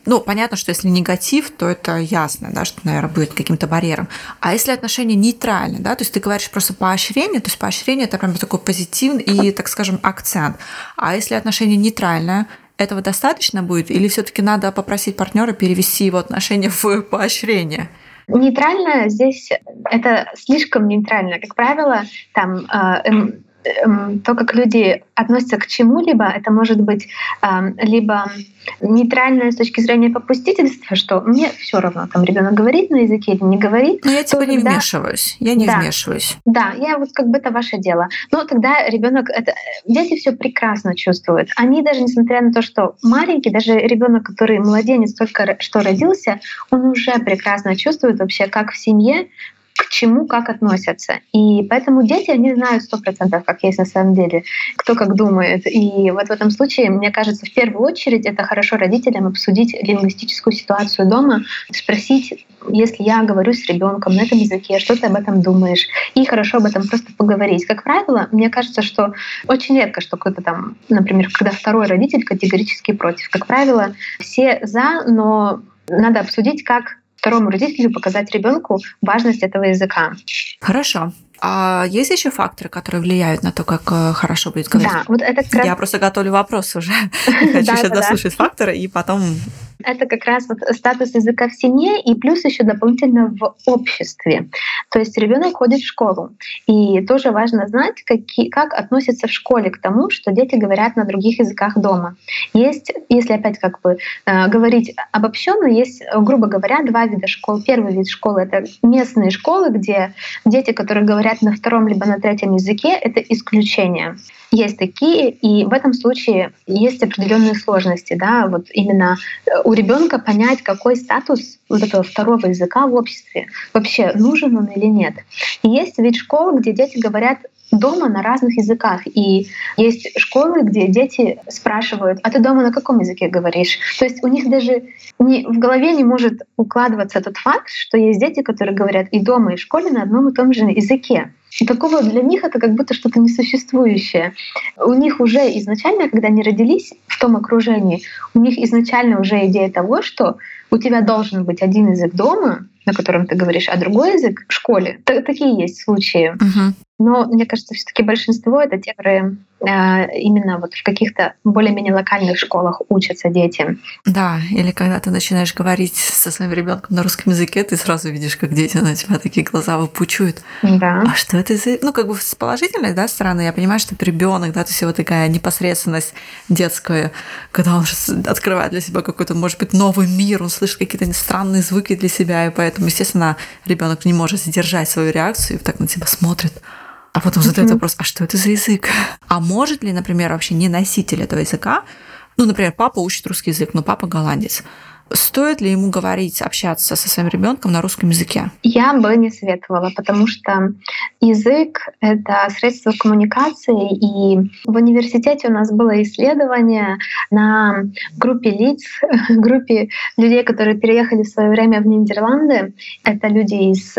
Ну, понятно, что если негатив, то это ясно, да, что, наверное, будет каким-то барьером. А если отношения нейтральны, да, то есть ты говоришь просто поощрение, то есть поощрение это прям такой позитивный и, так скажем, акцент. А если отношения нейтральное, этого достаточно будет, или все-таки надо попросить партнера перевести его отношения в поощрение? Нейтрально здесь это слишком нейтрально. Как правило, там э, Эм, то, как люди относятся к чему-либо, это может быть эм, либо нейтральное с точки зрения попустительства, что мне все равно, там ребенок говорит на языке или не говорит. Но я типа не тогда... вмешиваюсь, я не да, вмешиваюсь. Да, я вот как бы это ваше дело. Но тогда ребенок, это дети все прекрасно чувствуют. Они даже несмотря на то, что маленький, даже ребенок, который младенец только что родился, он уже прекрасно чувствует вообще, как в семье к чему как относятся. И поэтому дети, они знают сто процентов, как есть на самом деле, кто как думает. И вот в этом случае, мне кажется, в первую очередь это хорошо родителям обсудить лингвистическую ситуацию дома, спросить, если я говорю с ребенком на этом языке, что ты об этом думаешь, и хорошо об этом просто поговорить. Как правило, мне кажется, что очень редко, что кто-то там, например, когда второй родитель категорически против. Как правило, все за, но надо обсудить, как второму родителю показать ребенку важность этого языка. Хорошо. А есть еще факторы, которые влияют на то, как э, хорошо будет говорить? Да, вот это как раз... Я просто готовлю вопрос уже. Хочу сейчас дослушать факторы и потом это как раз вот статус языка в семье и плюс еще дополнительно в обществе. То есть ребенок ходит в школу. И тоже важно знать, какие, как относятся в школе к тому, что дети говорят на других языках дома. Есть, если опять как бы э, говорить обобщенно, есть, грубо говоря, два вида школ. Первый вид школы — это местные школы, где дети, которые говорят на втором либо на третьем языке, это исключение. Есть такие, и в этом случае есть определенные сложности. Да? Вот именно э, у ребенка понять, какой статус вот этого второго языка в обществе, вообще нужен он или нет. И есть ведь школы, где дети говорят дома на разных языках. И есть школы, где дети спрашивают, а ты дома на каком языке говоришь? То есть у них даже не, в голове не может укладываться тот факт, что есть дети, которые говорят и дома, и в школе на одном и том же языке. И такого для них это как будто что-то несуществующее. У них уже изначально, когда они родились в том окружении, у них изначально уже идея того, что у тебя должен быть один язык дома, на котором ты говоришь, а другой язык в школе. Такие есть случаи. Угу. Но мне кажется, все-таки большинство это те, которые именно вот в каких-то более-менее локальных школах учатся дети. Да, или когда ты начинаешь говорить со своим ребенком на русском языке, ты сразу видишь, как дети на тебя такие глаза выпучивают. Да. А что это за... Ну, как бы с положительной да, стороны, я понимаю, что ребенок, да, то есть вот такая непосредственность детская, когда он открывает для себя какой-то, может быть, новый мир, он слышит какие-то странные звуки для себя, и поэтому, естественно, ребенок не может сдержать свою реакцию и так на тебя смотрит. А потом задает вопрос, а что это за язык? А может ли, например, вообще не носитель этого языка, ну, например, папа учит русский язык, но папа голландец, Стоит ли ему говорить, общаться со своим ребенком на русском языке? Я бы не советовала, потому что язык — это средство коммуникации, и в университете у нас было исследование на группе лиц, группе людей, которые переехали в свое время в Нидерланды. Это люди из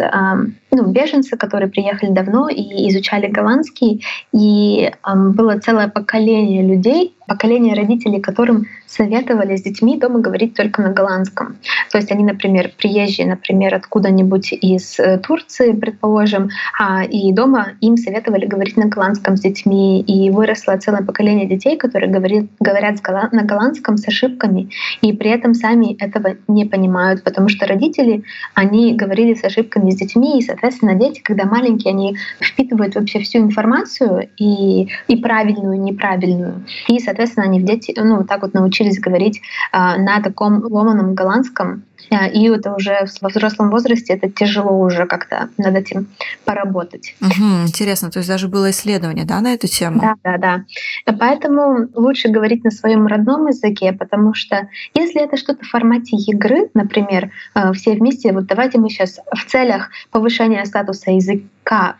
ну, беженцы, которые приехали давно и изучали голландский, и было целое поколение людей, поколение родителей, которым советовали с детьми дома говорить только на голландском. То есть они, например, приезжие, например, откуда-нибудь из э, Турции, предположим, а, и дома им советовали говорить на голландском с детьми, и выросло целое поколение детей, которые говорит, говорят на голландском с ошибками, и при этом сами этого не понимают, потому что родители, они говорили с ошибками с детьми, и, соответственно, дети, когда маленькие, они впитывают вообще всю информацию, и, и правильную, и неправильную. И, соответственно, они в дети, ну, вот так вот научились говорить а, на таком ломаном голландском, и это уже в взрослом возрасте это тяжело уже как-то над этим поработать. Угу, интересно, то есть даже было исследование, да, на эту тему? Да, да, да. Поэтому лучше говорить на своем родном языке, потому что если это что-то в формате игры, например, э, все вместе, вот давайте мы сейчас в целях повышения статуса языка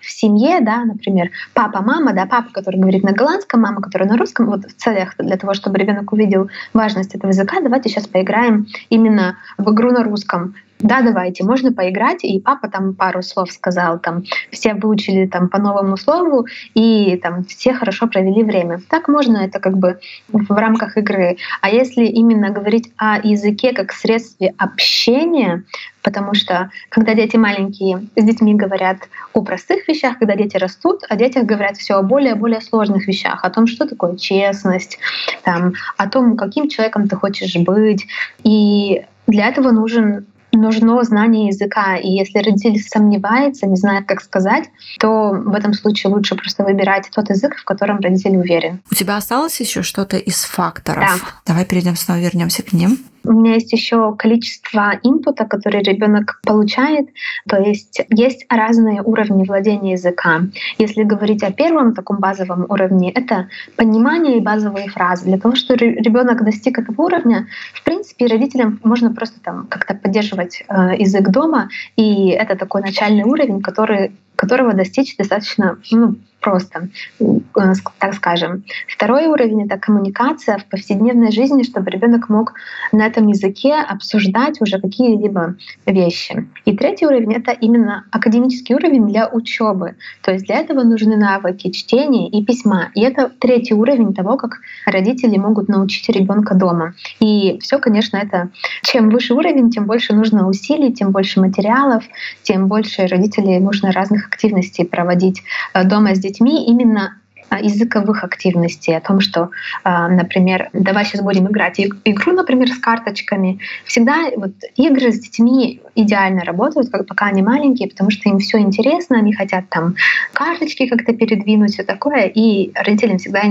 в семье, да, например, папа, мама, да, папа, который говорит на голландском, мама, которая на русском, вот в целях для того, чтобы ребенок увидел важность этого языка, давайте сейчас поиграем именно в игру на русском. Да, давайте, можно поиграть. И папа там пару слов сказал, там все выучили там по новому слову, и там все хорошо провели время. Так можно, это как бы в рамках игры. А если именно говорить о языке как средстве общения, потому что когда дети маленькие, с детьми говорят о простых вещах, когда дети растут, о детях говорят все о более-более сложных вещах, о том, что такое честность, там, о том, каким человеком ты хочешь быть. И для этого нужен нужно знание языка. И если родитель сомневается, не знает, как сказать, то в этом случае лучше просто выбирать тот язык, в котором родитель уверен. У тебя осталось еще что-то из факторов? Да. Давай перейдем снова, вернемся к ним. У меня есть еще количество инпута, который ребенок получает. То есть есть разные уровни владения языка. Если говорить о первом таком базовом уровне, это понимание и базовые фразы. Для того, чтобы ребенок достиг этого уровня, в принципе, родителям можно просто там как-то поддерживать э, язык дома, и это такой начальный уровень, который которого достичь достаточно ну, просто, э, так скажем. Второй уровень — это коммуникация в повседневной жизни, чтобы ребенок мог на этом языке обсуждать уже какие-либо вещи. И третий уровень — это именно академический уровень для учебы. То есть для этого нужны навыки чтения и письма. И это третий уровень того, как родители могут научить ребенка дома. И все, конечно, это чем выше уровень, тем больше нужно усилий, тем больше материалов, тем больше родителей нужно разных активностей проводить э, дома с детьми именно а, языковых активностей, о том, что, а, например, давай сейчас будем играть игру, например, с карточками. Всегда вот игры с детьми идеально работают, как пока они маленькие, потому что им все интересно, они хотят там карточки как-то передвинуть, все такое, и родителям всегда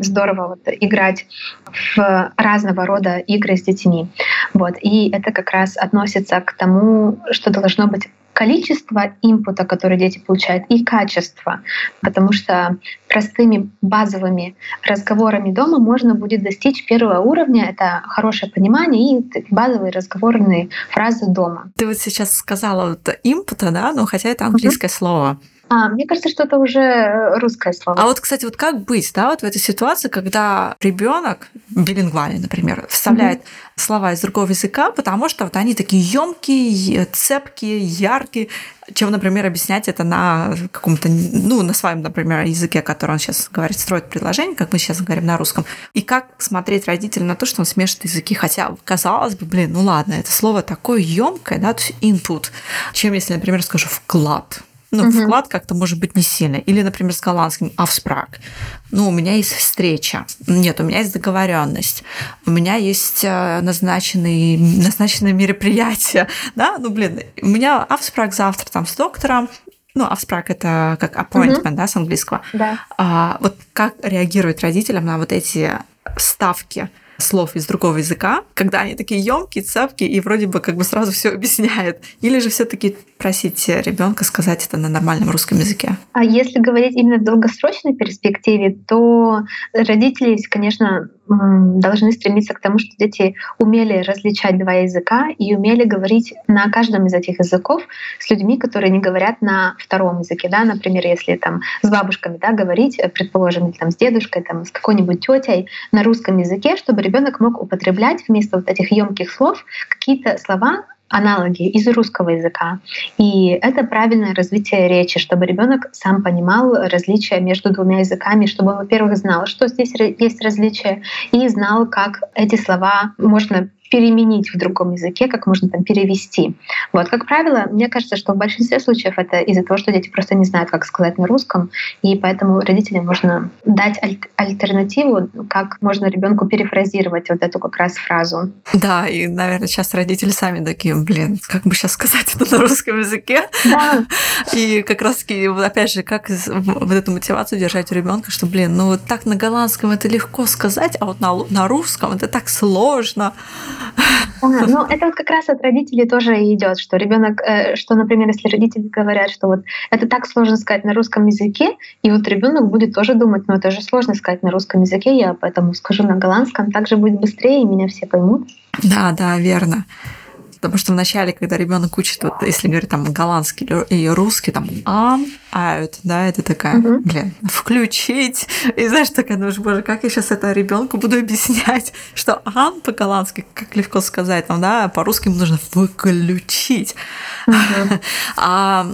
здорово вот играть в разного рода игры с детьми. Вот. И это как раз относится к тому, что должно быть количество импута, который дети получают, и качество. Потому что простыми базовыми разговорами дома можно будет достичь первого уровня. Это хорошее понимание и базовые разговорные фразы дома. Ты вот сейчас сказала вот импута, да, но хотя это английское uh-huh. слово. А, мне кажется, что это уже э, русское слово. А вот, кстати, вот как быть, да, вот в этой ситуации, когда ребенок билингвальный, например, вставляет mm-hmm. слова из другого языка, потому что вот они такие емкие, цепкие, яркие, чем, например, объяснять это на каком-то, ну, на своем, например, языке, который он сейчас говорит, строит предложение, как мы сейчас говорим на русском, и как смотреть родителям на то, что он смешивает языки, хотя, казалось бы, блин, ну ладно, это слово такое емкое, да, то есть input, чем если, например, скажу вклад, ну, угу. вклад как-то может быть не сильный. Или, например, с голландским авспрак. Ну, у меня есть встреча. Нет, у меня есть договоренность. У меня есть э, назначенные, назначенное мероприятие. Да, ну, блин, у меня авспрак завтра там с доктором, ну, авспрак это как appointment, uh да, с английского. Да. А, вот как реагировать родителям на вот эти ставки? Слов из другого языка, когда они такие емкие, цепкие и вроде бы как бы сразу все объясняют. Или же все-таки просить ребенка сказать это на нормальном русском языке? А если говорить именно в долгосрочной перспективе, то родители, конечно, должны стремиться к тому, что дети умели различать два языка и умели говорить на каждом из этих языков с людьми, которые не говорят на втором языке. Да? Например, если там с бабушками да, говорить, предположим, или там с дедушкой, там, с какой-нибудь тетей на русском языке, чтобы ребенок мог употреблять вместо вот этих емких слов какие-то слова, аналоги из русского языка. И это правильное развитие речи, чтобы ребенок сам понимал различия между двумя языками, чтобы он, во-первых, знал, что здесь есть различия, и знал, как эти слова можно переменить в другом языке, как можно там перевести. Вот, как правило, мне кажется, что в большинстве случаев это из-за того, что дети просто не знают, как сказать на русском, и поэтому родителям можно дать аль- альтернативу, как можно ребенку перефразировать вот эту как раз фразу. Да, и, наверное, сейчас родители сами такие, блин, как бы сейчас сказать это на русском языке? Да. И как раз таки, опять же, как вот эту мотивацию держать у ребенка, что, блин, ну вот так на голландском это легко сказать, а вот на, на русском это так сложно. Да, ну это вот как раз от родителей тоже идет, что ребенок, э, что, например, если родители говорят, что вот это так сложно сказать на русском языке, и вот ребенок будет тоже думать, ну это же сложно сказать на русском языке, я поэтому скажу на голландском, так же будет быстрее, и меня все поймут. Да, да, верно. Потому что вначале, когда ребенок учит, вот, если говорить там голландский или русский, там ам, аут, да, это такая, uh-huh. блин, включить. И знаешь, такая, ну боже, как я сейчас это ребенку буду объяснять, что ам по-голландски, как легко сказать, там, да, по-русски нужно выключить. Uh-huh. А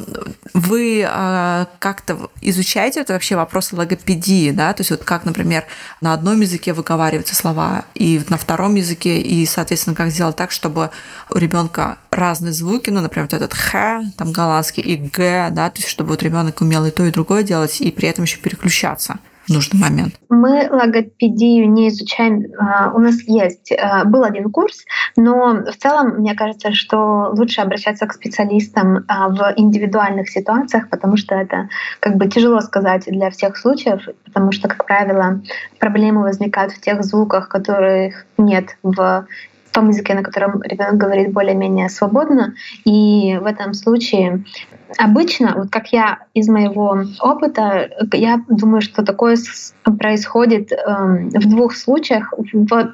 вы а, как-то изучаете это вообще вопросы логопедии, да, то есть вот как, например, на одном языке выговариваются слова, и на втором языке, и, соответственно, как сделать так, чтобы у ребенка ребенка разные звуки, ну, например, вот этот х, там голландский, и г, да, то есть чтобы вот ребенок умел и то, и другое делать, и при этом еще переключаться в нужный момент? Мы логопедию не изучаем. А, у нас есть, а, был один курс, но в целом, мне кажется, что лучше обращаться к специалистам а, в индивидуальных ситуациях, потому что это как бы тяжело сказать для всех случаев, потому что, как правило, проблемы возникают в тех звуках, которых нет в том языке, на котором ребенок говорит более-менее свободно. И в этом случае обычно, вот как я из моего опыта, я думаю, что такое происходит э, в двух случаях.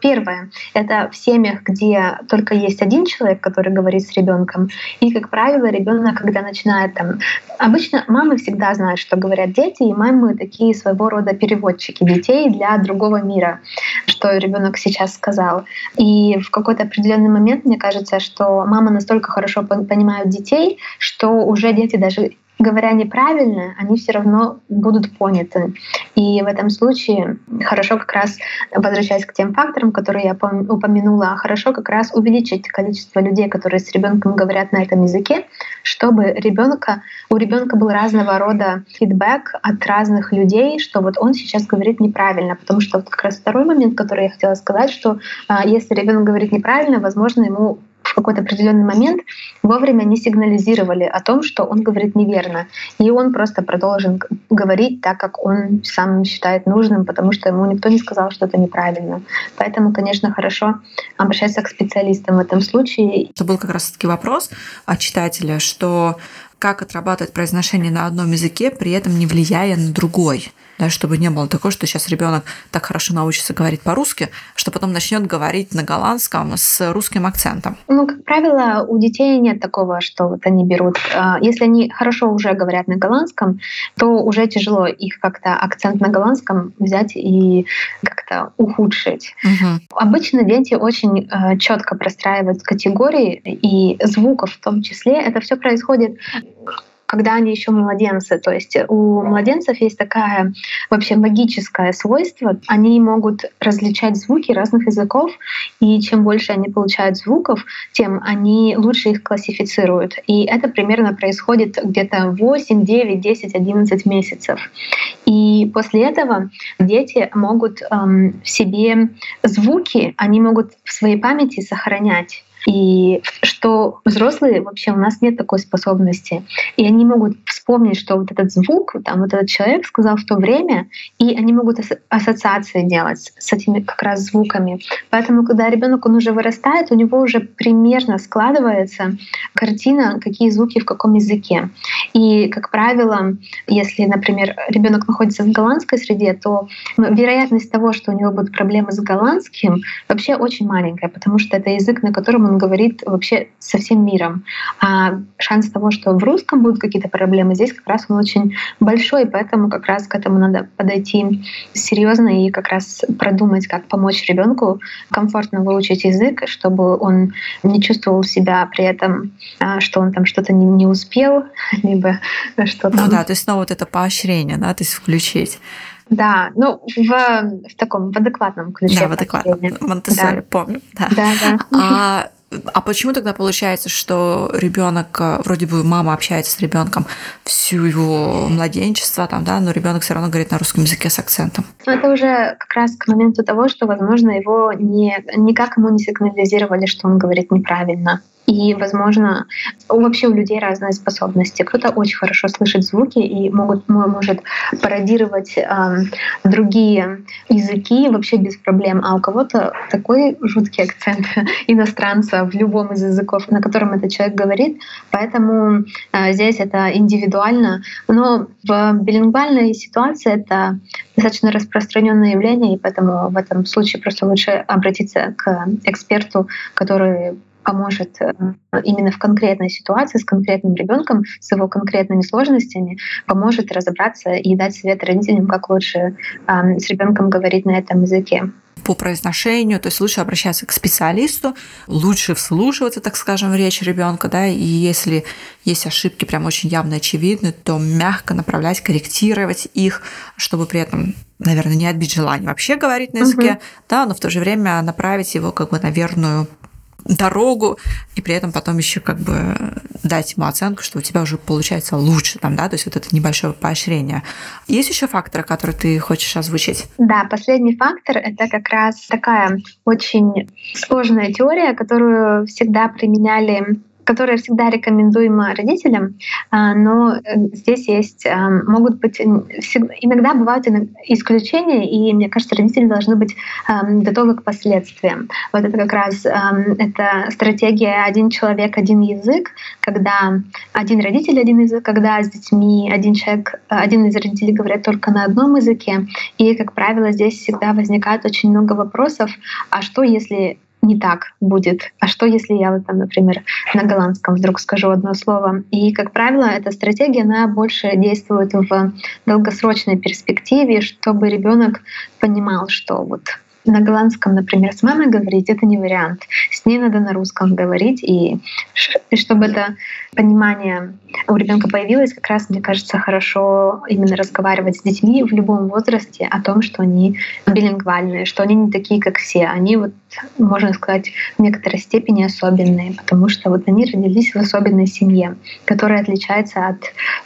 Первое — это в семьях, где только есть один человек, который говорит с ребенком. И, как правило, ребенок, когда начинает там... Обычно мамы всегда знают, что говорят дети, и мамы такие своего рода переводчики детей для другого мира, что ребенок сейчас сказал. И в какой-то определенный момент мне кажется, что мама настолько хорошо понимают детей, что уже дети даже говоря неправильно, они все равно будут поняты. И в этом случае хорошо как раз, возвращаясь к тем факторам, которые я упомянула, хорошо как раз увеличить количество людей, которые с ребенком говорят на этом языке, чтобы ребенка, у ребенка был разного рода фидбэк от разных людей, что вот он сейчас говорит неправильно. Потому что вот как раз второй момент, который я хотела сказать, что а, если ребенок говорит неправильно, возможно, ему в какой-то определенный момент вовремя не сигнализировали о том, что он говорит неверно. И он просто продолжен говорить так, как он сам считает нужным, потому что ему никто не сказал, что это неправильно. Поэтому, конечно, хорошо обращаться к специалистам в этом случае. Это был как раз-таки вопрос от читателя, что как отрабатывать произношение на одном языке, при этом не влияя на другой да, чтобы не было такого, что сейчас ребенок так хорошо научится говорить по-русски, что потом начнет говорить на голландском с русским акцентом. Ну, как правило, у детей нет такого, что вот они берут. А, если они хорошо уже говорят на голландском, то уже тяжело их как-то акцент на голландском взять и как-то ухудшить. Угу. Обычно дети очень э, четко простраивают категории и звуков в том числе. Это все происходит когда они еще младенцы. То есть у младенцев есть такая вообще магическое свойство. Они могут различать звуки разных языков, и чем больше они получают звуков, тем они лучше их классифицируют. И это примерно происходит где-то 8, 9, 10, 11 месяцев. И после этого дети могут эм, в себе звуки, они могут в своей памяти сохранять. И что взрослые вообще у нас нет такой способности. И они могут вспомнить, что вот этот звук, там вот этот человек сказал в то время, и они могут ассоциации делать с этими как раз звуками. Поэтому, когда ребенок он уже вырастает, у него уже примерно складывается картина, какие звуки в каком языке. И, как правило, если, например, ребенок находится в голландской среде, то вероятность того, что у него будут проблемы с голландским, вообще очень маленькая, потому что это язык, на котором он говорит вообще со всем миром. А шанс того, что в русском будут какие-то проблемы, здесь как раз он очень большой, поэтому как раз к этому надо подойти серьезно и как раз продумать, как помочь ребенку комфортно выучить язык, чтобы он не чувствовал себя при этом, а, что он там что-то не, не успел, либо что-то. Ну да, то есть снова вот это поощрение, да, то есть включить. Да, ну в, в таком в адекватном ключе. Да, в адекватном. Монтессори, да. помню. Да. Да, да. А а почему тогда получается, что ребенок, э, вроде бы мама общается с ребенком всю его младенчество, там, да, но ребенок все равно говорит на русском языке с акцентом? Ну, это уже как раз к моменту того, что, возможно, его не, никак ему не сигнализировали, что он говорит неправильно. И, возможно, вообще у людей разные способности. Кто-то очень хорошо слышит звуки и могут, может пародировать э, другие языки вообще без проблем, а у кого-то такой жуткий акцент иностранца в любом из языков, на котором этот человек говорит. Поэтому э, здесь это индивидуально. Но в билингвальной ситуации это достаточно распространенное явление, и поэтому в этом случае просто лучше обратиться к эксперту, который поможет э, именно в конкретной ситуации с конкретным ребенком, с его конкретными сложностями, поможет разобраться и дать совет родителям, как лучше с ребенком говорить на этом языке по произношению, то есть лучше обращаться к специалисту, лучше вслушиваться, так скажем, в речь ребенка, да, и если есть ошибки прям очень явно очевидны, то мягко направлять, корректировать их, чтобы при этом наверное, не отбить желание вообще говорить на языке, угу. да, но в то же время направить его как бы на верную дорогу, и при этом потом еще как бы дать ему оценку, что у тебя уже получается лучше, там, да, то есть вот это небольшое поощрение. Есть еще факторы, которые ты хочешь озвучить? Да, последний фактор — это как раз такая очень сложная теория, которую всегда применяли которая всегда рекомендуема родителям, а, но э, здесь есть, а, могут быть, иногда бывают исключения, и мне кажется, родители должны быть а, готовы к последствиям. Вот это как раз это стратегия «один человек, один язык», когда один родитель, один язык, когда с детьми один человек, один из родителей говорят только на одном языке. И, как правило, здесь всегда возникает очень много вопросов, а что если не так будет. А что, если я вот там, например, на голландском вдруг скажу одно слово? И, как правило, эта стратегия, она больше действует в долгосрочной перспективе, чтобы ребенок понимал, что вот на голландском, например, с мамой говорить, это не вариант. С ней надо на русском говорить. И, и чтобы это понимание у ребенка появилось, как раз, мне кажется, хорошо именно разговаривать с детьми в любом возрасте о том, что они билингвальные, что они не такие, как все. Они, вот, можно сказать, в некоторой степени особенные, потому что вот они родились в особенной семье, которая отличается от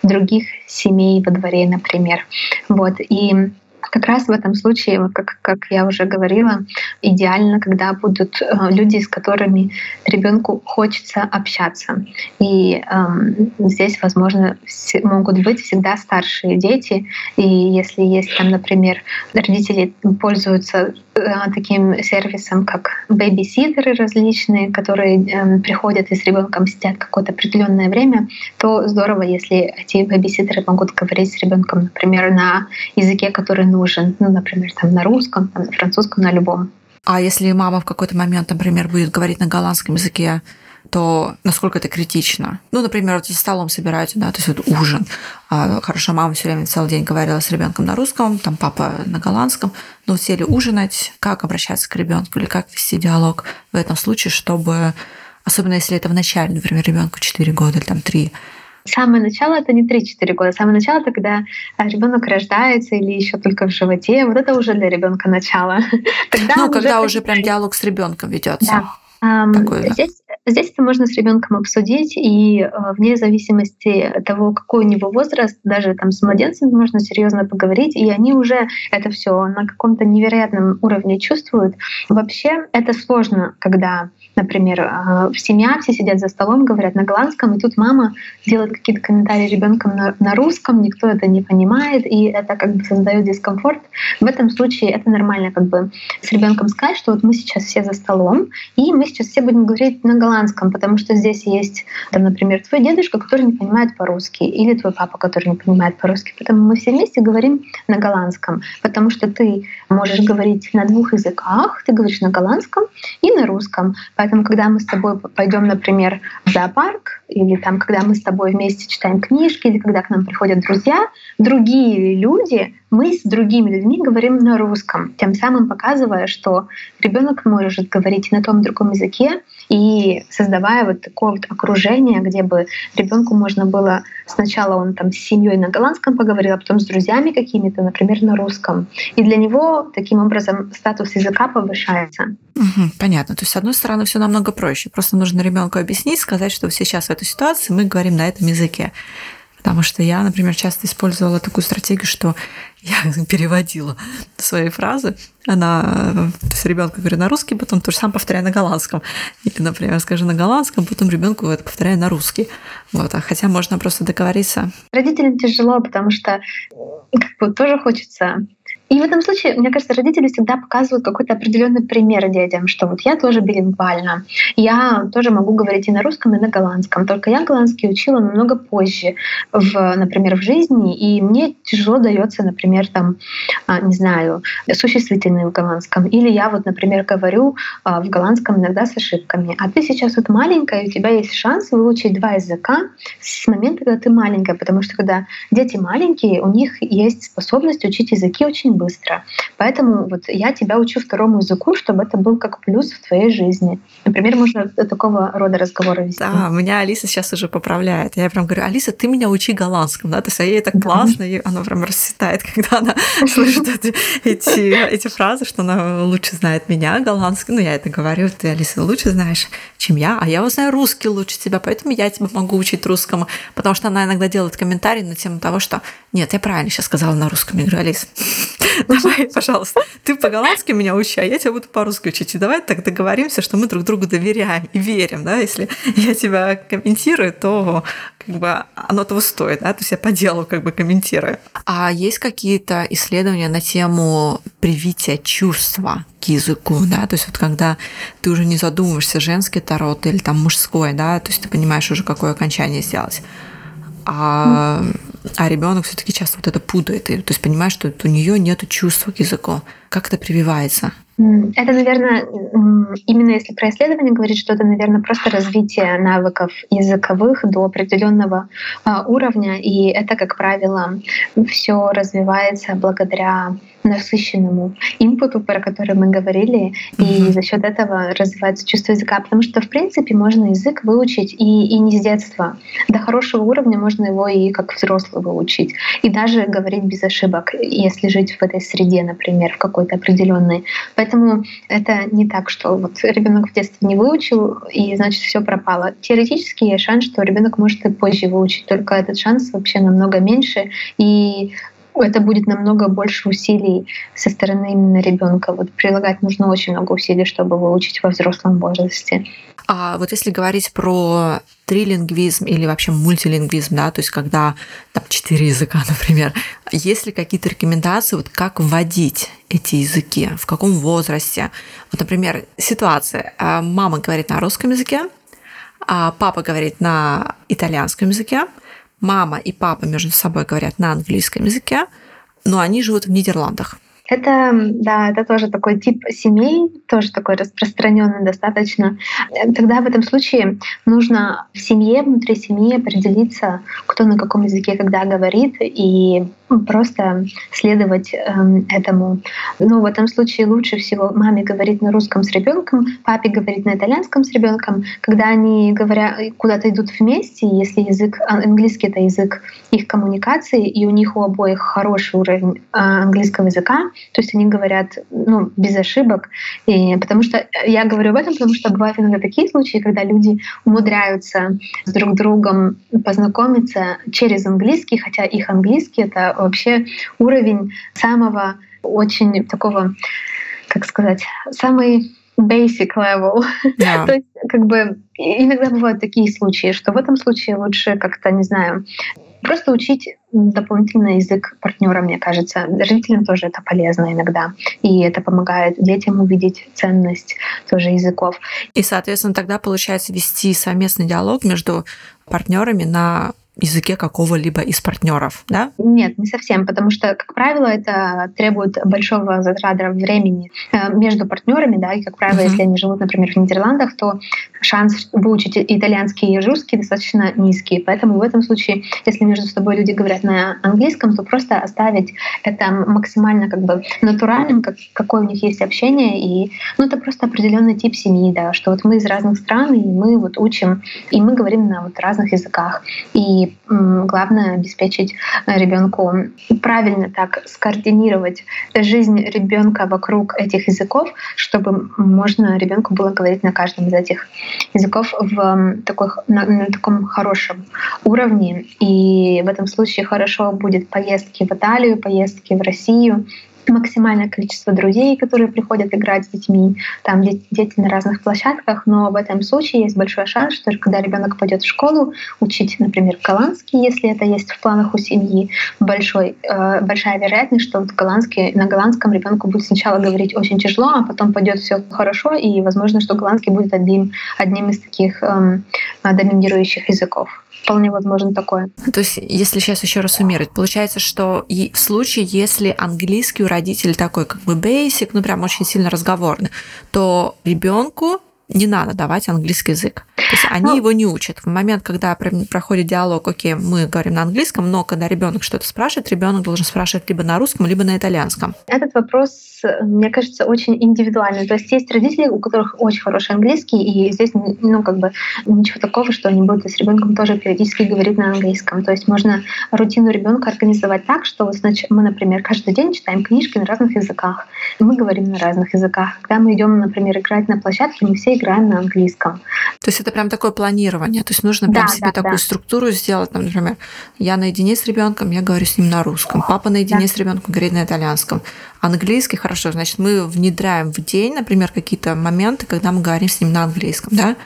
других семей во дворе, например. Вот. И как раз в этом случае, как, как я уже говорила, идеально, когда будут э, люди, с которыми ребенку хочется общаться. И эм, здесь, возможно, могут быть всегда старшие дети. И если есть там, например, родители пользуются э, таким сервисом, как бэбиситеры различные, которые э, приходят и с ребенком сидят какое-то определенное время, то здорово, если эти бэбиситеры могут говорить с ребенком, например, на языке, который нужен, ну, например, там на русском, там, на французском, на любом. А если мама в какой-то момент, например, будет говорить на голландском языке, то насколько это критично. Ну, например, вот за столом собираются, да, то есть вот ужин. А, хорошо, мама все время целый день говорила с ребенком на русском, там папа на голландском, но сели ужинать, как обращаться к ребенку или как вести диалог в этом случае, чтобы, особенно если это в начале, например, ребенку 4 года или там 3, Самое начало это не 3-4 года. Самое начало это когда э, ребенок рождается или еще только в животе. Вот это уже для ребенка начало. Тогда ну, когда уже прям диалог с ребенком ведется. Да. Здесь, здесь это можно с ребенком обсудить, и э, вне зависимости от того, какой у него возраст, даже там с младенцем можно серьезно поговорить, и они уже это все на каком-то невероятном уровне чувствуют. Вообще это сложно, когда Например, а, в семья все сидят за столом, говорят на голландском, и тут мама делает какие-то комментарии ребенком на, на русском, никто это не понимает, и это как бы создает дискомфорт. В этом случае это нормально как бы с ребенком сказать, что вот мы сейчас все за столом, и мы сейчас все будем говорить на голландском, потому что здесь есть, там, например, твой дедушка, который не понимает по-русски, или твой папа, который не понимает по-русски. Поэтому мы все вместе говорим на голландском, потому что ты можешь говорить на двух языках, ты говоришь на голландском и на русском. Поэтому, когда мы с тобой пойдем, например, в зоопарк, или там, когда мы с тобой вместе читаем книжки, или когда к нам приходят друзья, другие люди, мы с другими людьми говорим на русском, тем самым показывая, что ребенок может говорить на том другом языке, и создавая вот такое вот окружение, где бы ребенку можно было сначала он там с семьей на голландском поговорил, а потом с друзьями какими-то, например, на русском. И для него таким образом статус языка повышается. Угу, понятно. То есть, с одной стороны, все намного проще. Просто нужно ребенку объяснить, сказать, что сейчас в этой ситуации мы говорим на этом языке. Потому что я, например, часто использовала такую стратегию, что я переводила свои фразы. Она, то есть ребенку говорю на русский, потом то же самое повторяю на голландском. Или, например, скажу на голландском, потом ребенку это повторяю на русский. Вот. А хотя можно просто договориться. Родителям тяжело, потому что как бы, тоже хочется и в этом случае, мне кажется, родители всегда показывают какой-то определенный пример детям, что вот я тоже билингвальна, я тоже могу говорить и на русском, и на голландском, только я голландский учила намного позже, в, например, в жизни, и мне тяжело дается, например, там, а, не знаю, существительные в голландском, или я вот, например, говорю а, в голландском иногда с ошибками, а ты сейчас вот маленькая, и у тебя есть шанс выучить два языка с момента, когда ты маленькая, потому что когда дети маленькие, у них есть способность учить языки очень быстро быстро. Поэтому вот я тебя учу второму языку, чтобы это был как плюс в твоей жизни. Например, можно такого рода разговоры вести. Да, меня Алиса сейчас уже поправляет. Я прям говорю, Алиса, ты меня учи голландскому, да, то есть а ей так классно, и она прям расцветает, когда она слышит эти, эти, фразы, что она лучше знает меня голландский. Ну, я это говорю, ты, Алиса, лучше знаешь, чем я, а я вот знаю русский лучше тебя, поэтому я тебя могу учить русскому, потому что она иногда делает комментарии на тему того, что нет, я правильно сейчас сказала на русском. Я говорю, Алис, давай, пожалуйста, ты по-голландски меня учи, а я тебя буду по-русски учить. И давай так договоримся, что мы друг другу доверяем и верим, да, если я тебя комментирую, то как бы оно того стоит, да, то есть я по делу как бы комментирую. А есть какие-то исследования на тему привития чувства к языку, да, то есть вот когда ты уже не задумываешься, женский тарот или там мужской, да, то есть ты понимаешь уже, какое окончание сделать. А, а ребенок все-таки часто вот это путает. И, то есть понимаешь, что у нее нет чувства к языку. Как это прививается? Это, наверное, именно если про исследование говорить, что это, наверное, просто развитие навыков языковых до определенного а, уровня. И это, как правило, все развивается благодаря насыщенному инпуту, про который мы говорили, mm-hmm. и за счет этого развивается чувство языка, потому что в принципе можно язык выучить и, и не с детства. До хорошего уровня можно его и как взрослый выучить, и даже говорить без ошибок, если жить в этой среде, например, в какой-то определенной. Поэтому это не так, что вот ребенок в детстве не выучил, и значит все пропало. Теоретически есть шанс, что ребенок может и позже выучить, только этот шанс вообще намного меньше, и это будет намного больше усилий со стороны именно ребенка. Вот прилагать нужно очень много усилий, чтобы выучить во взрослом возрасте. А вот если говорить про трилингвизм или вообще мультилингвизм, да, то есть когда там четыре языка, например, есть ли какие-то рекомендации, вот как вводить эти языки, в каком возрасте? Вот, например, ситуация. А, мама говорит на русском языке, а папа говорит на итальянском языке, мама и папа между собой говорят на английском языке, но они живут в Нидерландах. Это, да, это тоже такой тип семей, тоже такой распространенный достаточно. Тогда в этом случае нужно в семье, внутри семьи определиться, кто на каком языке когда говорит, и просто следовать э, этому. Ну, в этом случае лучше всего маме говорить на русском с ребенком, папе говорить на итальянском с ребенком. Когда они говорят, куда-то идут вместе, если язык а, английский это язык их коммуникации, и у них у обоих хороший уровень э, английского языка, то есть они говорят ну, без ошибок. И, потому что я говорю об этом, потому что бывают иногда такие случаи, когда люди умудряются с друг другом познакомиться через английский, хотя их английский это вообще уровень самого очень такого, как сказать, самый basic level. Yeah. То есть, как бы, иногда бывают такие случаи, что в этом случае лучше как-то, не знаю, просто учить дополнительный язык партнера, мне кажется. Родителям тоже это полезно иногда. И это помогает детям увидеть ценность тоже языков. И, соответственно, тогда получается вести совместный диалог между партнерами на языке какого-либо из партнеров, да? Нет, не совсем, потому что, как правило, это требует большого затрата времени э, между партнерами, да, и, как правило, uh-huh. если они живут, например, в Нидерландах, то шанс выучить итальянский и русский достаточно низкий. Поэтому в этом случае, если между собой люди говорят на английском, то просто оставить это максимально как бы натуральным, как, какое у них есть общение, и ну, это просто определенный тип семьи, да, что вот мы из разных стран, и мы вот учим, и мы говорим на вот разных языках. И главное обеспечить ребенку правильно так скоординировать жизнь ребенка вокруг этих языков, чтобы можно ребенку было говорить на каждом из этих языков в такой, на, на таком хорошем уровне. И в этом случае хорошо будет поездки в Италию, поездки в Россию, максимальное количество друзей, которые приходят играть с детьми. Там дети на разных площадках, но в этом случае есть большой шанс, что когда ребенок пойдет в школу, учить, например, голландский, если это есть в планах у семьи, большой, э, большая вероятность, что вот голландский, на голландском ребенку будет сначала говорить очень тяжело, а потом пойдет все хорошо, и возможно, что голландский будет одним, одним из таких эм, доминирующих языков вполне возможно такое. То есть, если сейчас еще раз суммировать, получается, что и в случае, если английский у родителей такой как бы basic, ну прям очень сильно разговорный, то ребенку не надо давать английский язык. То есть они ну, его не учат. В момент, когда проходит диалог, окей, мы говорим на английском, но когда ребенок что-то спрашивает, ребенок должен спрашивать либо на русском, либо на итальянском. Этот вопрос, мне кажется, очень индивидуальный. То есть есть родители, у которых очень хороший английский, и здесь, ну, как бы ничего такого, что они будут с ребенком тоже периодически говорить на английском. То есть можно рутину ребенка организовать так, что вот, значит, мы, например, каждый день читаем книжки на разных языках, мы говорим на разных языках. Когда мы идем, например, играть на площадке, мы все играем на английском. То есть это прям такое планирование. То есть нужно прям да, себе да, такую да. структуру сделать. Там, например, я наедине с ребенком, я говорю с ним на русском. Папа наедине да. с ребенком говорит на итальянском. Английский хорошо, значит, мы внедряем в день, например, какие-то моменты, когда мы говорим с ним на английском, да?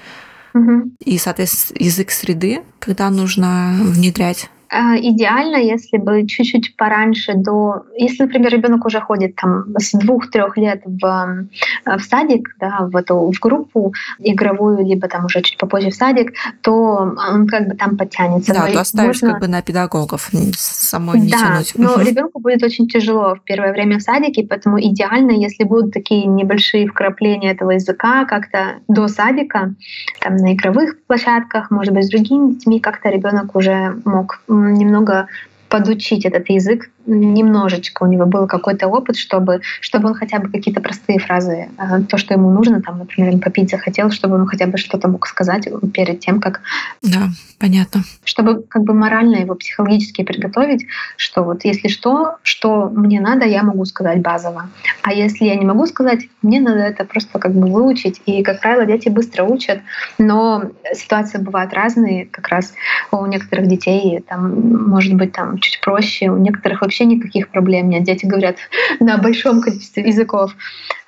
Угу. И, соответственно, язык среды, когда нужно внедрять идеально, если бы чуть-чуть пораньше до... Если, например, ребенок уже ходит там с двух-трех лет в, в садик, да, в эту в группу игровую, либо там уже чуть попозже в садик, то он как бы там подтянется. Да, но то оставишь можно... как бы на педагогов, самой не да, тянуть. но ребенку будет очень тяжело в первое время в садике, поэтому идеально, если будут такие небольшие вкрапления этого языка как-то до садика, там на игровых площадках, может быть, с другими детьми, как-то ребенок уже мог немного подучить этот язык немножечко у него был какой-то опыт, чтобы, чтобы он хотя бы какие-то простые фразы, а, то, что ему нужно, там, например, попить захотел, чтобы он хотя бы что-то мог сказать перед тем, как... Да, понятно. Чтобы как бы морально его психологически приготовить, что вот если что, что мне надо, я могу сказать базово. А если я не могу сказать, мне надо это просто как бы выучить. И, как правило, дети быстро учат, но ситуации бывают разные. Как раз у некоторых детей там может быть там чуть проще. У некоторых вообще никаких проблем нет. Дети говорят на большом количестве языков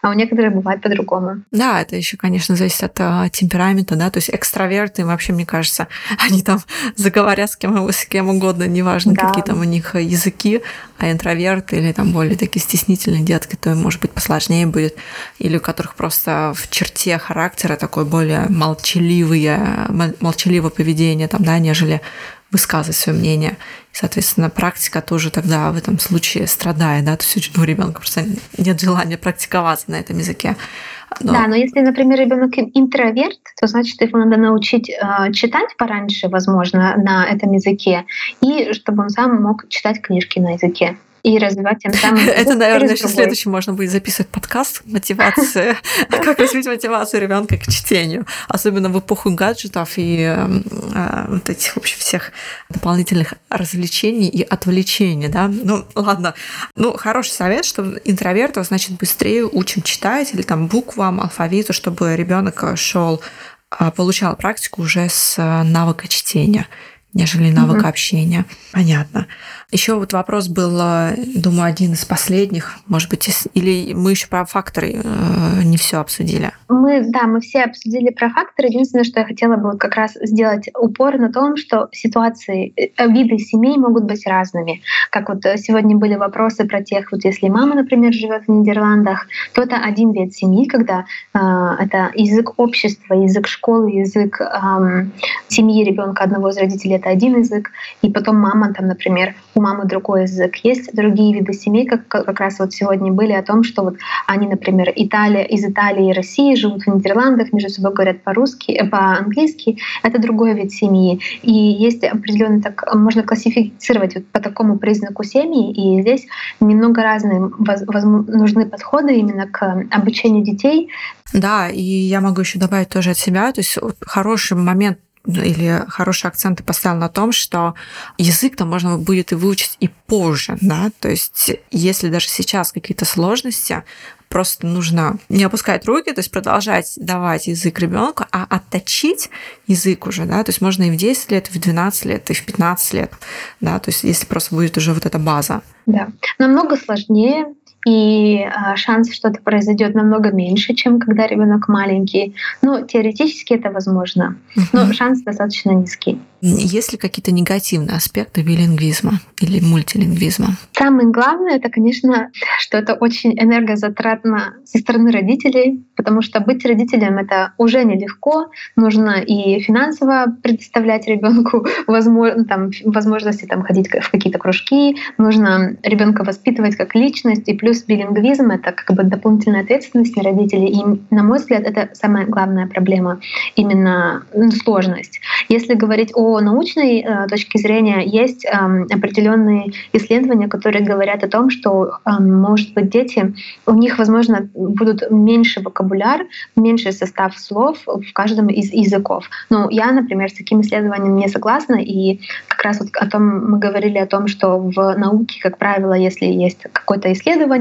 а у некоторых бывает по-другому. Да, это еще, конечно, зависит от а, темперамента, да, то есть экстраверты, вообще, мне кажется, они там заговорят с кем, с кем угодно, неважно, да. какие там у них языки, а интроверты или там более такие стеснительные детки, то, может быть, посложнее будет, или у которых просто в черте характера такое более молчаливое, молчаливое поведение, там, да, нежели высказывать свое мнение. Соответственно, практика тоже тогда в этом случае страдает, да, то есть у ребенка просто нет желания практиковаться на этом языке. Но... Да, но если, например, ребенок интроверт, то значит его надо научить э, читать пораньше, возможно, на этом языке, и чтобы он сам мог читать книжки на языке и развивать тем самым. Это, наверное, еще следующий можно будет записывать подкаст мотивации, как развить мотивацию ребенка к чтению, особенно в эпоху гаджетов и э, вот этих вообще всех дополнительных развлечений и отвлечений, да. Ну, ладно. Ну, хороший совет, что интровертов, значит, быстрее учим читать или там буквам, алфавиту, чтобы ребенок шел а, получал практику уже с э, навыка чтения нежели навык mm-hmm. общения. Понятно. Еще вот вопрос был, э, думаю, один из последних, может быть, или мы еще про факторы э, не все обсудили? Мы, да, мы все обсудили про факторы. Единственное, что я хотела бы как раз сделать упор на том, что ситуации, э, виды семей могут быть разными. Как вот сегодня были вопросы про тех, вот если мама, например, живет в Нидерландах, то это один вид семьи, когда э, это язык общества, язык школы, язык э, семьи ребенка одного из родителей это один язык, и потом мама там, например, у мамы другой язык. Есть другие виды семей, как, как раз вот сегодня были о том, что вот они, например, Италия, из Италии и России живут в Нидерландах, между собой говорят по-русски, э, по-английски. Это другой вид семьи. И есть определенно так, можно классифицировать вот по такому признаку семьи, и здесь немного разные нужны подходы именно к обучению детей. Да, и я могу еще добавить тоже от себя, то есть хороший момент или хороший акцент ты поставил на том, что язык-то можно будет и выучить и позже, да, то есть если даже сейчас какие-то сложности, просто нужно не опускать руки, то есть продолжать давать язык ребенку, а отточить язык уже, да, то есть можно и в 10 лет, и в 12 лет, и в 15 лет, да, то есть если просто будет уже вот эта база. Да, намного сложнее, и а, шанс, что это произойдет, намного меньше, чем когда ребенок маленький. Но теоретически это возможно, но шанс достаточно низкий. Есть ли какие-то негативные аспекты билингвизма или мультилингвизма? Самое главное, это, конечно, что это очень энергозатратно со стороны родителей, потому что быть родителем это уже нелегко. Нужно и финансово предоставлять ребенку возможно, там, возможности там, ходить в какие-то кружки, нужно ребенка воспитывать как личность, и плюс билингвизм — это как бы дополнительная ответственность на родителей. И, на мой взгляд, это самая главная проблема, именно ну, сложность. Если говорить о научной э, точки зрения, есть э, определенные исследования, которые говорят о том, что, э, может быть, дети, у них, возможно, будут меньше вокабуляр, меньше состав слов в каждом из языков. Но я, например, с таким исследованием не согласна, и как раз вот о том мы говорили о том, что в науке, как правило, если есть какое-то исследование,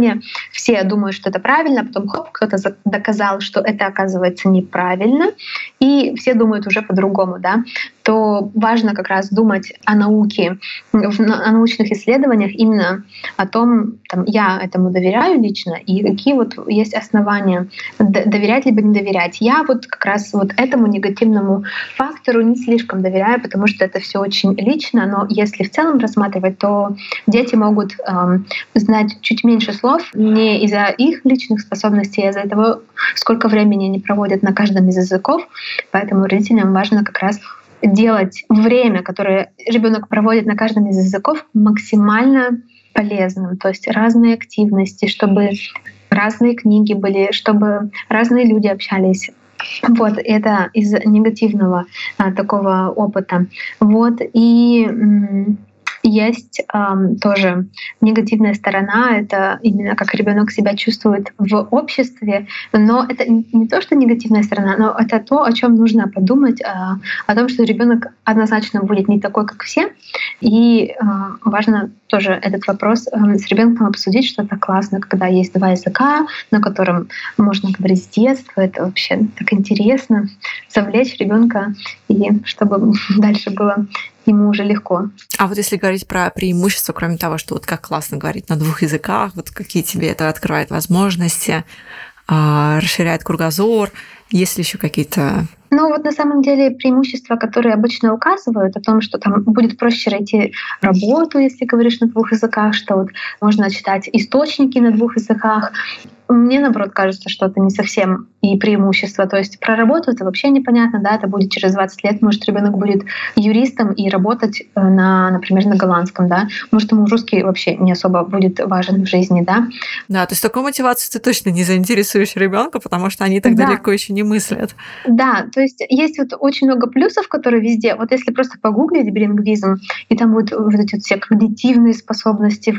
все думают, что это правильно, потом хоп, кто-то доказал, что это оказывается неправильно, и все думают уже по-другому, да, то важно как раз думать о науке, о научных исследованиях, именно о том, там, я этому доверяю лично, и какие вот есть основания доверять либо не доверять. Я вот как раз вот этому негативному фактору не слишком доверяю, потому что это все очень лично, но если в целом рассматривать, то дети могут эм, знать чуть меньше слов не из-за их личных способностей, а из-за того, сколько времени они проводят на каждом из языков. Поэтому родителям важно как раз делать время, которое ребенок проводит на каждом из языков, максимально полезным. То есть разные активности, чтобы разные книги были, чтобы разные люди общались. Вот это из негативного а, такого опыта. Вот и есть эм, тоже негативная сторона, это именно как ребенок себя чувствует в обществе, но это не то, что негативная сторона, но это то, о чем нужно подумать, э, о том, что ребенок однозначно будет не такой, как все, и э, важно тоже этот вопрос э, с ребенком обсудить, что это классно, когда есть два языка, на котором можно говорить с детства, это вообще так интересно, завлечь ребенка и чтобы дальше было ему уже легко. А вот если говорить про преимущества, кроме того, что вот как классно говорить на двух языках, вот какие тебе это открывает возможности, а, расширяет кругозор, есть ли еще какие-то ну вот на самом деле преимущества, которые обычно указывают о том, что там будет проще найти работу, если говоришь на двух языках, что вот можно читать источники на двух языках, мне, наоборот, кажется, что это не совсем и преимущество. То есть про работу это вообще непонятно, да, это будет через 20 лет, может, ребенок будет юристом и работать э, на, например, на голландском, да, может, ему русский вообще не особо будет важен в жизни, да. Да, то есть такой мотивации ты точно не заинтересуешь ребенка, потому что они так да. далеко еще не мыслят. Да, то есть есть вот очень много плюсов, которые везде. Вот если просто погуглить билингвизм, и там будут вот эти вот все когнитивные способности,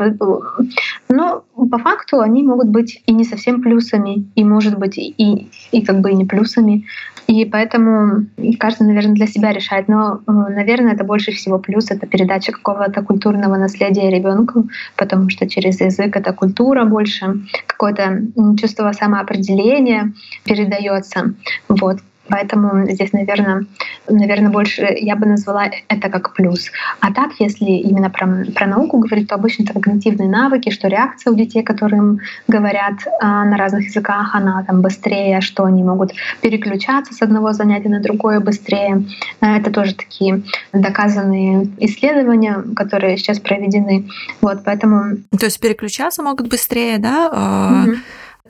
но по факту они могут быть и не совсем совсем плюсами, и, может быть, и, и как бы и не плюсами. И поэтому каждый, наверное, для себя решает. Но, э, наверное, это больше всего плюс — это передача какого-то культурного наследия ребенку, потому что через язык это культура больше, какое-то чувство самоопределения передается. Вот. Поэтому здесь, наверное, наверное, больше я бы назвала это как плюс. А так, если именно про, про науку говорить, то обычно это когнитивные навыки, что реакция у детей, которым говорят а, на разных языках, она там быстрее, что они могут переключаться с одного занятия на другое быстрее. А, это тоже такие доказанные исследования, которые сейчас проведены. Вот, поэтому... То есть переключаться могут быстрее, да? Угу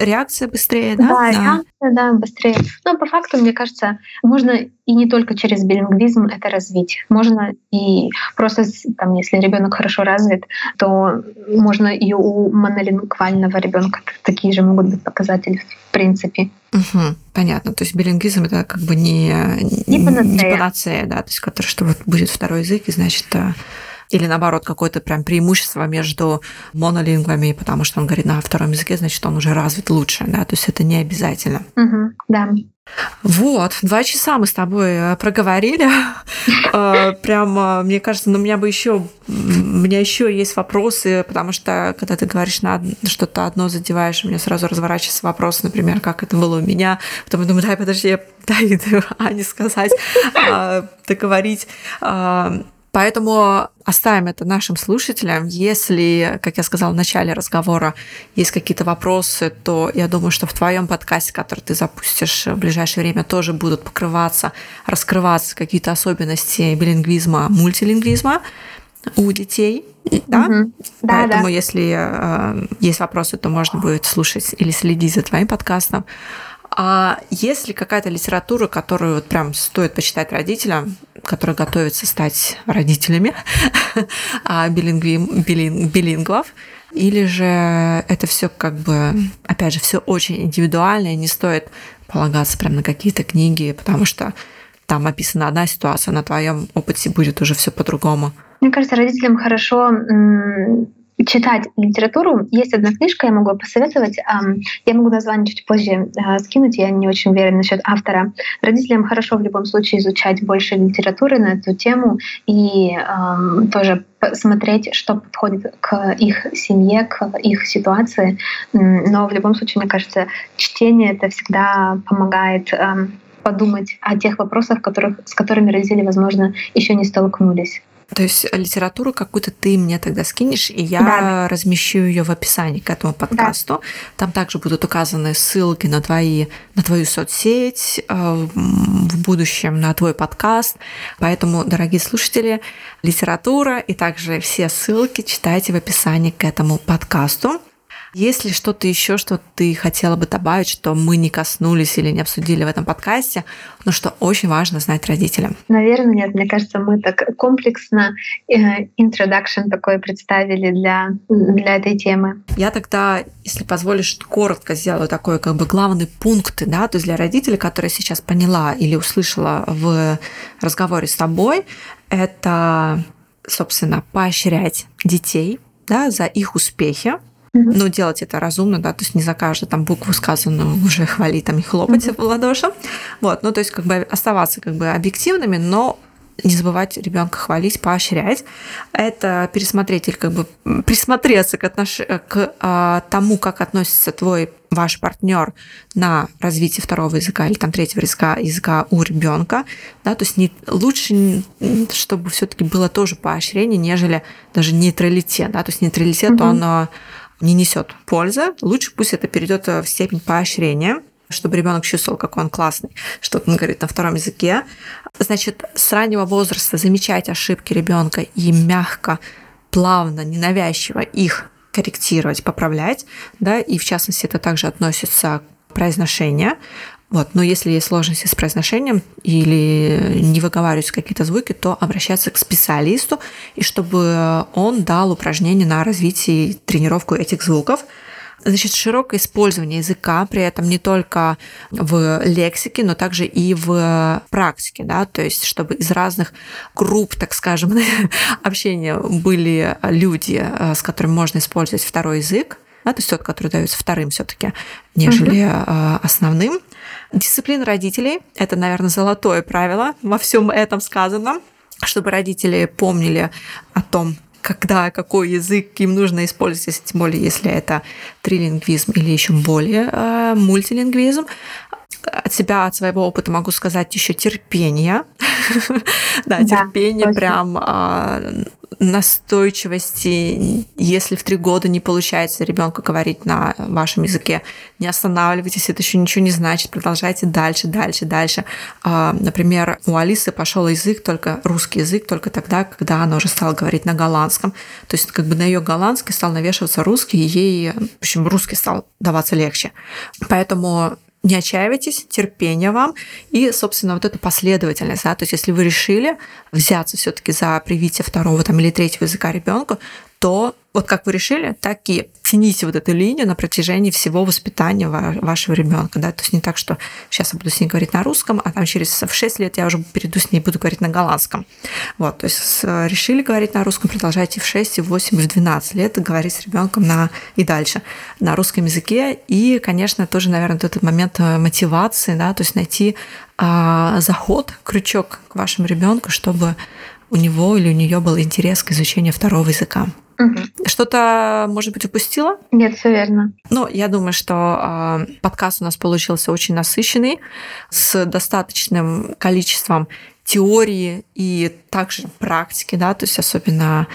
реакция быстрее, да? Да, реакция, да, быстрее. Но по факту, мне кажется, можно и не только через билингвизм это развить. Можно и просто, там, если ребенок хорошо развит, то можно и у монолингвального ребенка такие же могут быть показатели в принципе. Угу, понятно. То есть билингвизм это как бы не, не, панацея. не панацея, да, то есть который, что вот будет второй язык, и значит э, или наоборот какое-то прям преимущество между монолингвами, потому что он говорит на втором языке, значит, он уже развит лучше, да, то есть это не обязательно. Угу, да. Вот, два часа мы с тобой э, проговорили. Э, прям, э, мне кажется, ну, у меня бы еще, у меня еще есть вопросы, потому что когда ты говоришь на что-то одно задеваешь, у меня сразу разворачивается вопрос, например, как это было у меня. Потом я думаю, дай, подожди, дай Ане сказать, договорить. Поэтому оставим это нашим слушателям. Если, как я сказала в начале разговора, есть какие-то вопросы, то я думаю, что в твоем подкасте, который ты запустишь в ближайшее время, тоже будут покрываться, раскрываться какие-то особенности билингвизма, мультилингвизма у детей. Да? Угу. да Поэтому, да. если э, есть вопросы, то можно будет слушать или следить за твоим подкастом. А есть ли какая-то литература, которую вот прям стоит почитать родителям, которые готовятся стать родителями а, билингви, билинг, билингвов? Или же это все как бы, опять же, все очень индивидуально, и не стоит полагаться прям на какие-то книги, потому что там описана одна ситуация, на твоем опыте будет уже все по-другому. Мне кажется, родителям хорошо читать литературу. Есть одна книжка, я могу посоветовать. Я могу название чуть позже а, скинуть, я не очень уверена насчет автора. Родителям хорошо в любом случае изучать больше литературы на эту тему и тоже смотреть, что подходит к их семье, к их ситуации. Но в любом случае, мне кажется, чтение это всегда помогает подумать о тех вопросах, которых, с которыми родители, возможно, еще не столкнулись. То есть литературу какую-то ты мне тогда скинешь, и я да. размещу ее в описании к этому подкасту. Да. Там также будут указаны ссылки на твои, на твою соцсеть э, в будущем, на твой подкаст. Поэтому, дорогие слушатели, литература и также все ссылки читайте в описании к этому подкасту. Есть ли что-то еще, что ты хотела бы добавить, что мы не коснулись или не обсудили в этом подкасте, но что очень важно знать родителям? Наверное, нет. Мне кажется, мы так комплексно э, introduction такой представили для, для этой темы. Я тогда, если позволишь, коротко сделаю такой как бы главный пункт, да, то есть для родителей, которые сейчас поняла или услышала в разговоре с тобой, это, собственно, поощрять детей да, за их успехи, но делать это разумно, да, то есть не за каждую там букву сказанную уже хвалить там и хлопать mm-hmm. в ладоши. Вот, ну то есть как бы оставаться как бы объективными, но не забывать ребенка хвалить, поощрять. Это пересмотреть или как бы присмотреться к, отнош... к а, тому, как относится твой ваш партнер на развитие второго языка или там третьего языка, языка у ребенка, да, то есть не, лучше, чтобы все-таки было тоже поощрение, нежели даже нейтралитет, да, то есть нейтралитет, mm-hmm. он а, не несет пользы, лучше пусть это перейдет в степень поощрения, чтобы ребенок чувствовал, как он классный, что он говорит на втором языке. Значит, с раннего возраста замечать ошибки ребенка и мягко, плавно, ненавязчиво их корректировать, поправлять, да, и в частности это также относится к произношению. Вот. Но если есть сложности с произношением или не выговариваются какие-то звуки, то обращаться к специалисту, и чтобы он дал упражнение на развитие и тренировку этих звуков. Значит, широкое использование языка, при этом не только в лексике, но также и в практике, да, то есть чтобы из разных групп, так скажем, общения были люди, э, с которыми можно использовать второй язык, да, то есть тот, который дается вторым все-таки, нежели угу. основным. Дисциплина родителей – это, наверное, золотое правило во всем этом сказанном, чтобы родители помнили о том, когда какой язык им нужно использовать, тем более если это трилингвизм или еще более э, мультилингвизм. От себя, от своего опыта могу сказать еще терпение. да, терпение прям а, настойчивости, если в три года не получается ребенку говорить на вашем языке, не останавливайтесь, это еще ничего не значит, продолжайте дальше, дальше, дальше. А, например, у Алисы пошел язык только русский язык только тогда, когда она уже стала говорить на голландском. То есть как бы на ее голландский стал навешиваться русский, и ей, в общем, русский стал даваться легче. Поэтому не отчаивайтесь, терпения вам и, собственно, вот эта последовательность. Да? То есть, если вы решили взяться все-таки за привитие второго там, или третьего языка ребенку, то вот как вы решили, так и тяните вот эту линию на протяжении всего воспитания вашего ребенка. Да? То есть не так, что сейчас я буду с ней говорить на русском, а там через в 6 лет я уже перейду с ней буду говорить на голландском. Вот, то есть решили говорить на русском, продолжайте в 6, в 8, в 12 лет говорить с ребенком на и дальше на русском языке. И, конечно, тоже, наверное, вот этот момент э, мотивации, да, то есть найти а, заход, крючок к вашему ребенку, чтобы у него или у нее был интерес к изучению второго языка. Угу. Что-то, может быть, упустила? Нет, все верно. Ну, я думаю, что э, подкаст у нас получился очень насыщенный, с достаточным количеством теории и также практики, да, то есть особенно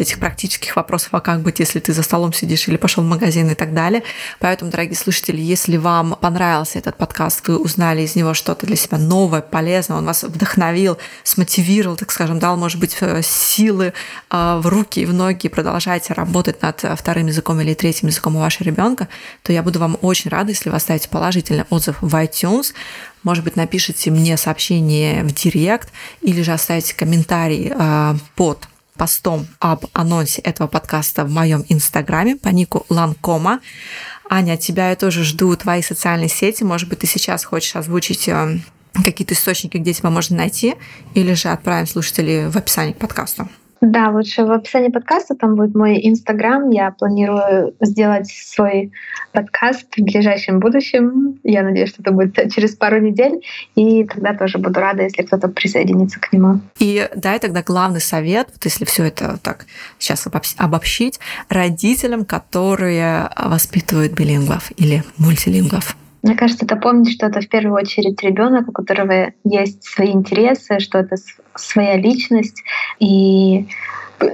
этих практических вопросов, а как быть, если ты за столом сидишь или пошел в магазин и так далее. Поэтому, дорогие слушатели, если вам понравился этот подкаст, вы узнали из него что-то для себя новое, полезное, он вас вдохновил, смотивировал, так скажем, дал, может быть, э, силы э, в руки и в ноги, и продолжаете работать над вторым языком или третьим языком у вашего ребенка, то я буду вам очень рада, если вы оставите положительный отзыв в iTunes, может быть, напишите мне сообщение в директ или же оставите комментарий э, под постом об анонсе этого подкаста в моем инстаграме по нику Ланкома. Аня, тебя я тоже жду твои социальные сети. Может быть, ты сейчас хочешь озвучить э, какие-то источники, где тебя можно найти, или же отправим слушателей в описании к подкасту. Да, лучше в описании подкаста там будет мой инстаграм. Я планирую сделать свой подкаст в ближайшем будущем. Я надеюсь, что это будет через пару недель. И тогда тоже буду рада, если кто-то присоединится к нему. И дай тогда главный совет, вот если все это так сейчас обобщить, родителям, которые воспитывают билингвов или мультилингвов. Мне кажется, это помнить, что это в первую очередь ребенок, у которого есть свои интересы, что это своя личность, и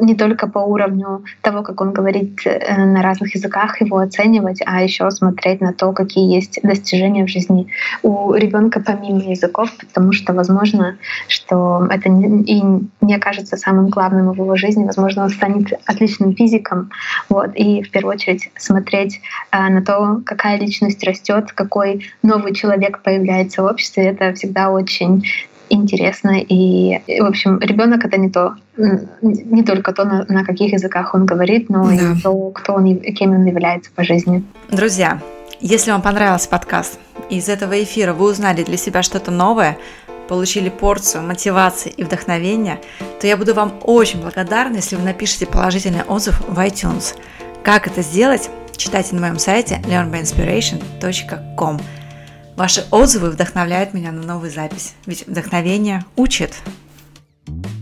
не только по уровню того, как он говорит э, на разных языках, его оценивать, а еще смотреть на то, какие есть достижения в жизни у ребенка помимо языков, потому что, возможно, что это и не окажется самым главным в его жизни, возможно, он станет отличным физиком, вот, и в первую очередь смотреть а, на то, какая личность растет, какой новый человек появляется в обществе, это всегда очень интересно. И, в общем, ребенок это не то, не только то, на, на каких языках он говорит, но да. и то, кто он кем он является по жизни. Друзья, если вам понравился подкаст, и из этого эфира вы узнали для себя что-то новое, получили порцию мотивации и вдохновения, то я буду вам очень благодарна, если вы напишите положительный отзыв в iTunes. Как это сделать, читайте на моем сайте learnbyinspiration.com. Ваши отзывы вдохновляют меня на новую запись, ведь вдохновение учит. thank you